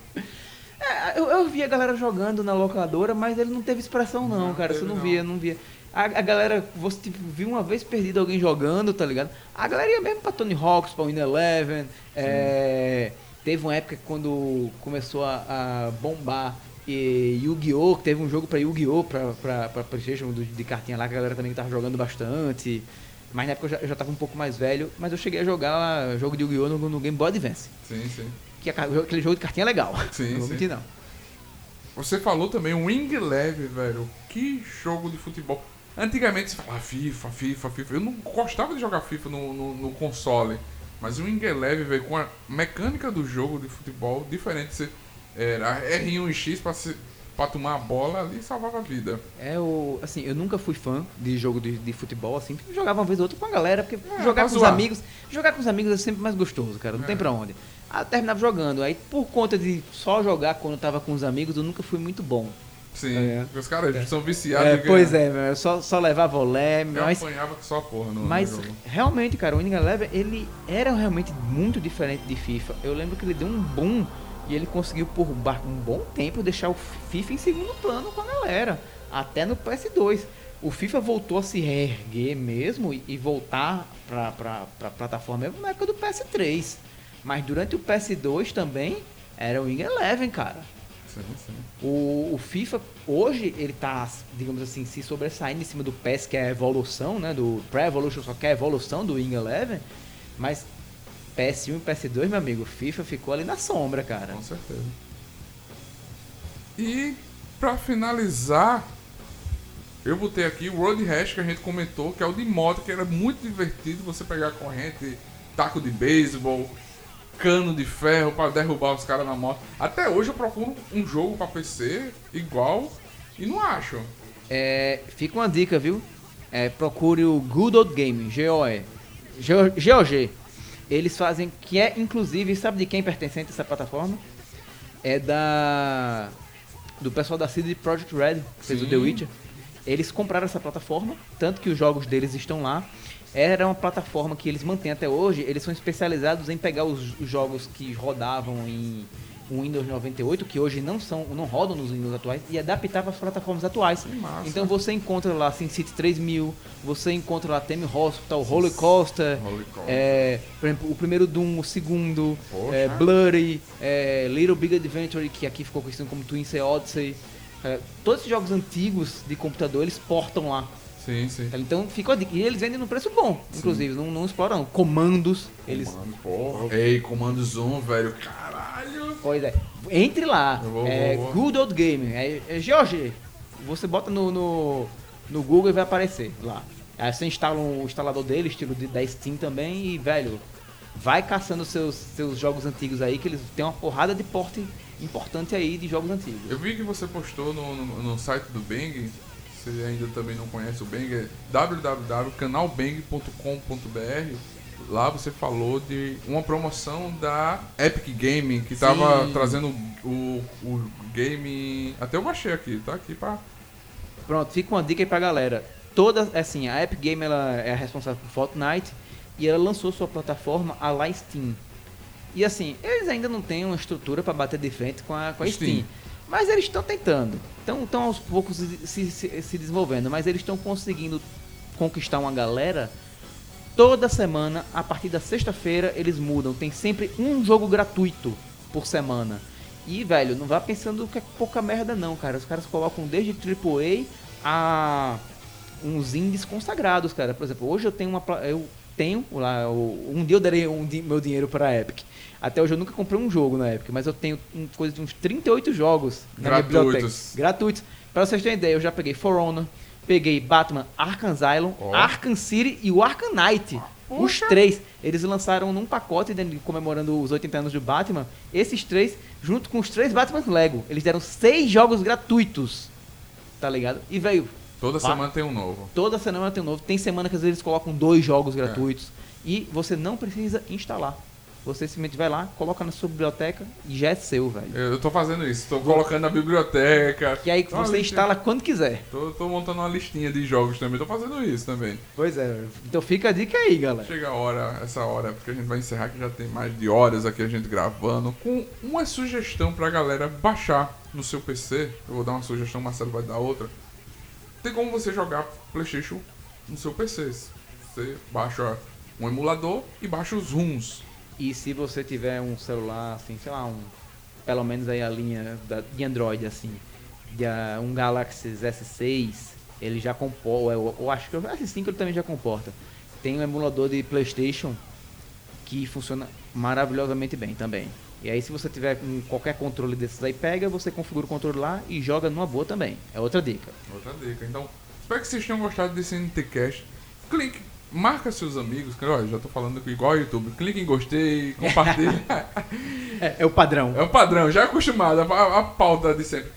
É, eu, eu vi a galera jogando na locadora, mas ele não teve expressão não, Não cara, você não, não. via, não via. A, a galera, você tipo, viu uma vez perdido alguém jogando, tá ligado? A galera ia mesmo pra Tony Hawks, pra Win Eleven, é, teve uma época que quando começou a, a bombar e Yu-Gi-Oh! que Teve um jogo pra Yu-Gi-Oh! Pra, pra, pra Playstation de cartinha lá, que a galera também tava jogando bastante. Mas na época eu já, eu já tava um pouco mais velho, mas eu cheguei a jogar jogo de Yu-Gi-Oh! No, no Game Boy Advance. Sim, sim. Que é aquele jogo de cartinha legal. Sim, não vou sim. mentir não. Você falou também o Wing Eleven, velho. Que jogo de futebol. Antigamente você falava FIFA, FIFA, FIFA. Eu não gostava de jogar FIFA no, no, no console. Mas o Wing Eleven, velho, com a mecânica do jogo de futebol diferente. Você era R1 e X pra, se, pra tomar a bola ali e salvava a vida. É o. Assim, eu nunca fui fã de jogo de, de futebol, assim, jogava uma vez ou outra com a galera, porque É, jogar com os zoar. amigos. Jogar com os amigos é sempre mais gostoso, cara. Não tem É. pra onde. Aí eu terminava jogando. Aí por conta de só jogar quando eu tava com os amigos, eu nunca fui muito bom. Sim, É. os caras são viciados. É, pois é, velho, eu só, só levava olé, Eu mas. apanhava que só porra no, Mas jogo. realmente, cara, o Winning Eleven, ele era realmente muito diferente de FIFA. Eu lembro que ele deu um boom e ele conseguiu por um bom tempo deixar o FIFA em segundo plano com a galera, até no PS2. O FIFA voltou a se reerguer mesmo e, e voltar pra, pra, pra plataforma mesmo na época do PS3. Mas durante o PS2 também era o Winning Eleven, cara. Sim, sim. O, o FIFA, hoje, ele tá, digamos assim, se sobressaindo em cima do PES, que é a evolução, né? Do Pre-Evolution, só que é a evolução do Wing Eleven. Mas PS1 e PS2, meu amigo, FIFA ficou ali na sombra, cara. Com certeza. E pra finalizar, eu botei aqui o Road Rash que a gente comentou, que é o de moto, que era muito divertido você pegar corrente, taco de beisebol, cano de ferro pra derrubar os caras na moto. Até hoje eu procuro um jogo pra PC igual e não acho. É, fica uma dica, viu? É, procure o Good Old Game, GOE. GOG. Eles fazem, que é inclusive, sabe de quem pertencente essa plataforma? É da. Do pessoal da CD Projekt Red, que fez o. The Witcher. Eles compraram essa plataforma, tanto que os jogos deles estão lá. Era uma plataforma que eles mantêm até hoje. Eles são especializados em pegar os, os jogos que rodavam em Windows 98, que hoje não são, não rodam nos Windows atuais, e adaptar para as plataformas atuais. massa. Então você encontra lá SimCity 3000, você encontra lá Theme Hospital, Roller Coaster, é, por exemplo, o primeiro Doom, o segundo, é, Blurry, é, Little Big Adventure, que aqui ficou conhecido como Twin Sea Odyssey. É, todos esses jogos antigos de computador, eles portam lá. Sim, sim. Então fica dica. E eles vendem num preço bom, inclusive, não, não exploram. Comandos, eles... Comando, porra. Ei, comando zoom, velho. Caralho. Pois é. Entre lá. Vou, é vou, vou. Good Old Game. É, é GOG. Você bota no, no, no Google e vai aparecer lá. Aí você instala um instalador dele, estilo de, da Steam também, e, velho, vai caçando seus, seus jogos antigos aí, que eles têm uma porrada de porte importante aí de jogos antigos. Eu vi que você postou no, no, no site do Bang, você ainda também não conhece o Bang, é www.canalbang.com.br. Lá você falou de uma promoção da Epic Gaming, que tava Sim. trazendo o, o game. Até eu baixei aqui, tá aqui pra. Pronto, fica uma dica aí pra galera. Toda, assim, a Epic Game ela é a responsável por Fortnite e ela lançou sua plataforma a Steam. E assim, eles ainda não têm uma estrutura para bater de frente com a, com a Steam. Steam. Mas eles estão tentando. Estão aos poucos se, se, se- se desenvolvendo. Mas eles estão conseguindo conquistar uma galera. Toda semana, a partir da sexta-feira, eles mudam. Tem sempre um jogo gratuito por semana. E, velho, não vá pensando que é pouca merda não, cara. Os caras colocam desde AAA a uns indies consagrados, cara. Por exemplo, hoje eu tenho uma eu tenho lá um dia eu darei um meu dinheiro para a Epic. Até hoje eu nunca comprei um jogo na Epic, mas eu tenho um, coisa de uns 38 jogos na minha Gratuitos. biblioteca. Gratuitos. Pra vocês terem ideia, eu já peguei For Honor, peguei Batman Arkham Asylum, Ó. Arkham City e o Arkham Knight. Os três, eles lançaram num pacote né, comemorando os 80 anos do Batman. Esses três, junto com os três Batman Lego, eles deram seis jogos gratuitos. Tá ligado? E veio, Toda semana tem um novo. toda semana tem um novo. Tem semana que às vezes eles colocam dois jogos É. gratuitos. E você não precisa instalar. Você simplesmente vai lá, coloca na sua biblioteca e já é seu, velho. Eu tô fazendo isso, tô colocando na biblioteca. E aí Tô você instala quando quiser. Tô, tô montando uma listinha de jogos também, tô fazendo isso também. Pois é, então fica a dica aí, galera. Chega a hora, essa hora, porque a gente vai encerrar que já tem mais de horas aqui a gente gravando, com uma sugestão pra galera baixar no seu PC. Eu vou dar uma sugestão, o Marcelo vai dar outra. Tem como você jogar PlayStation no seu PC. Você baixa um emulador e baixa os ROMs. E se você tiver um celular, assim, sei lá, um, pelo menos aí a linha da, de Android, assim, de, ah, um Galaxy S6, ele já comporta, eu, eu acho que o S5 ele também já comporta. Tem um emulador de Playstation que funciona maravilhosamente bem também. E aí se você tiver com qualquer controle desses aí, pega, você configura o controle lá e joga numa boa também. É outra dica. Outra dica. Então, espero que vocês tenham gostado desse NTCast. Clique, marca seus amigos. Olha, já tô falando igual ao YouTube. Clique em gostei, compartilha. É, é o padrão. É um padrão, já é acostumado, a, a pauta de sempre.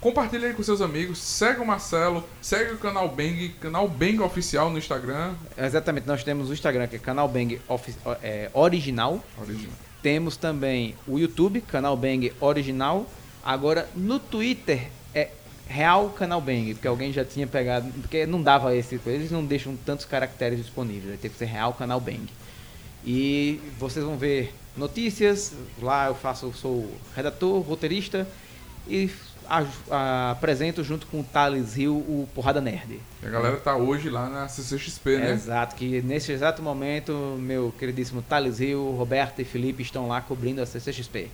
Compartilha aí com seus amigos, segue o Marcelo, segue o canal Bang, canal Bang Oficial no Instagram. Exatamente, nós temos o Instagram, que é canal Bang Ofi- é, Original. Original. Temos também o YouTube, Canal Bang Original. Agora, no Twitter Real Canal Bang, porque alguém já tinha pegado, porque não dava esse, eles não deixam tantos caracteres disponíveis, tem que ser Real Canal Bang. E vocês vão ver notícias, lá eu faço, eu sou redator, roteirista e a- a- apresento junto com o Thales Rio o Porrada Nerd. E a galera tá hoje lá na CCXP, né? Exato, que nesse exato momento, meu queridíssimo Thales Rio, Roberto e Felipe estão lá cobrindo a CCXP.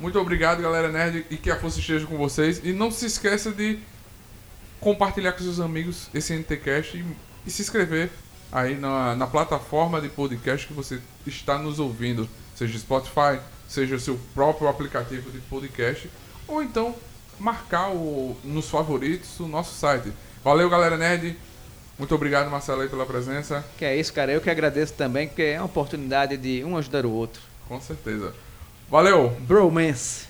Muito obrigado, galera nerd, e que a força esteja com vocês. E não se esqueça de compartilhar com seus amigos esse NTCast e, e se inscrever aí na, na plataforma de podcast que você está nos ouvindo, seja Spotify, seja o seu próprio aplicativo de podcast, ou então marcar o, nos favoritos o nosso site. Valeu, galera nerd. Muito obrigado, Marcelo, aí, pela presença. Que é isso, cara. Eu que agradeço também, porque é uma oportunidade de um ajudar o outro. Com certeza. Valeu! Bromance.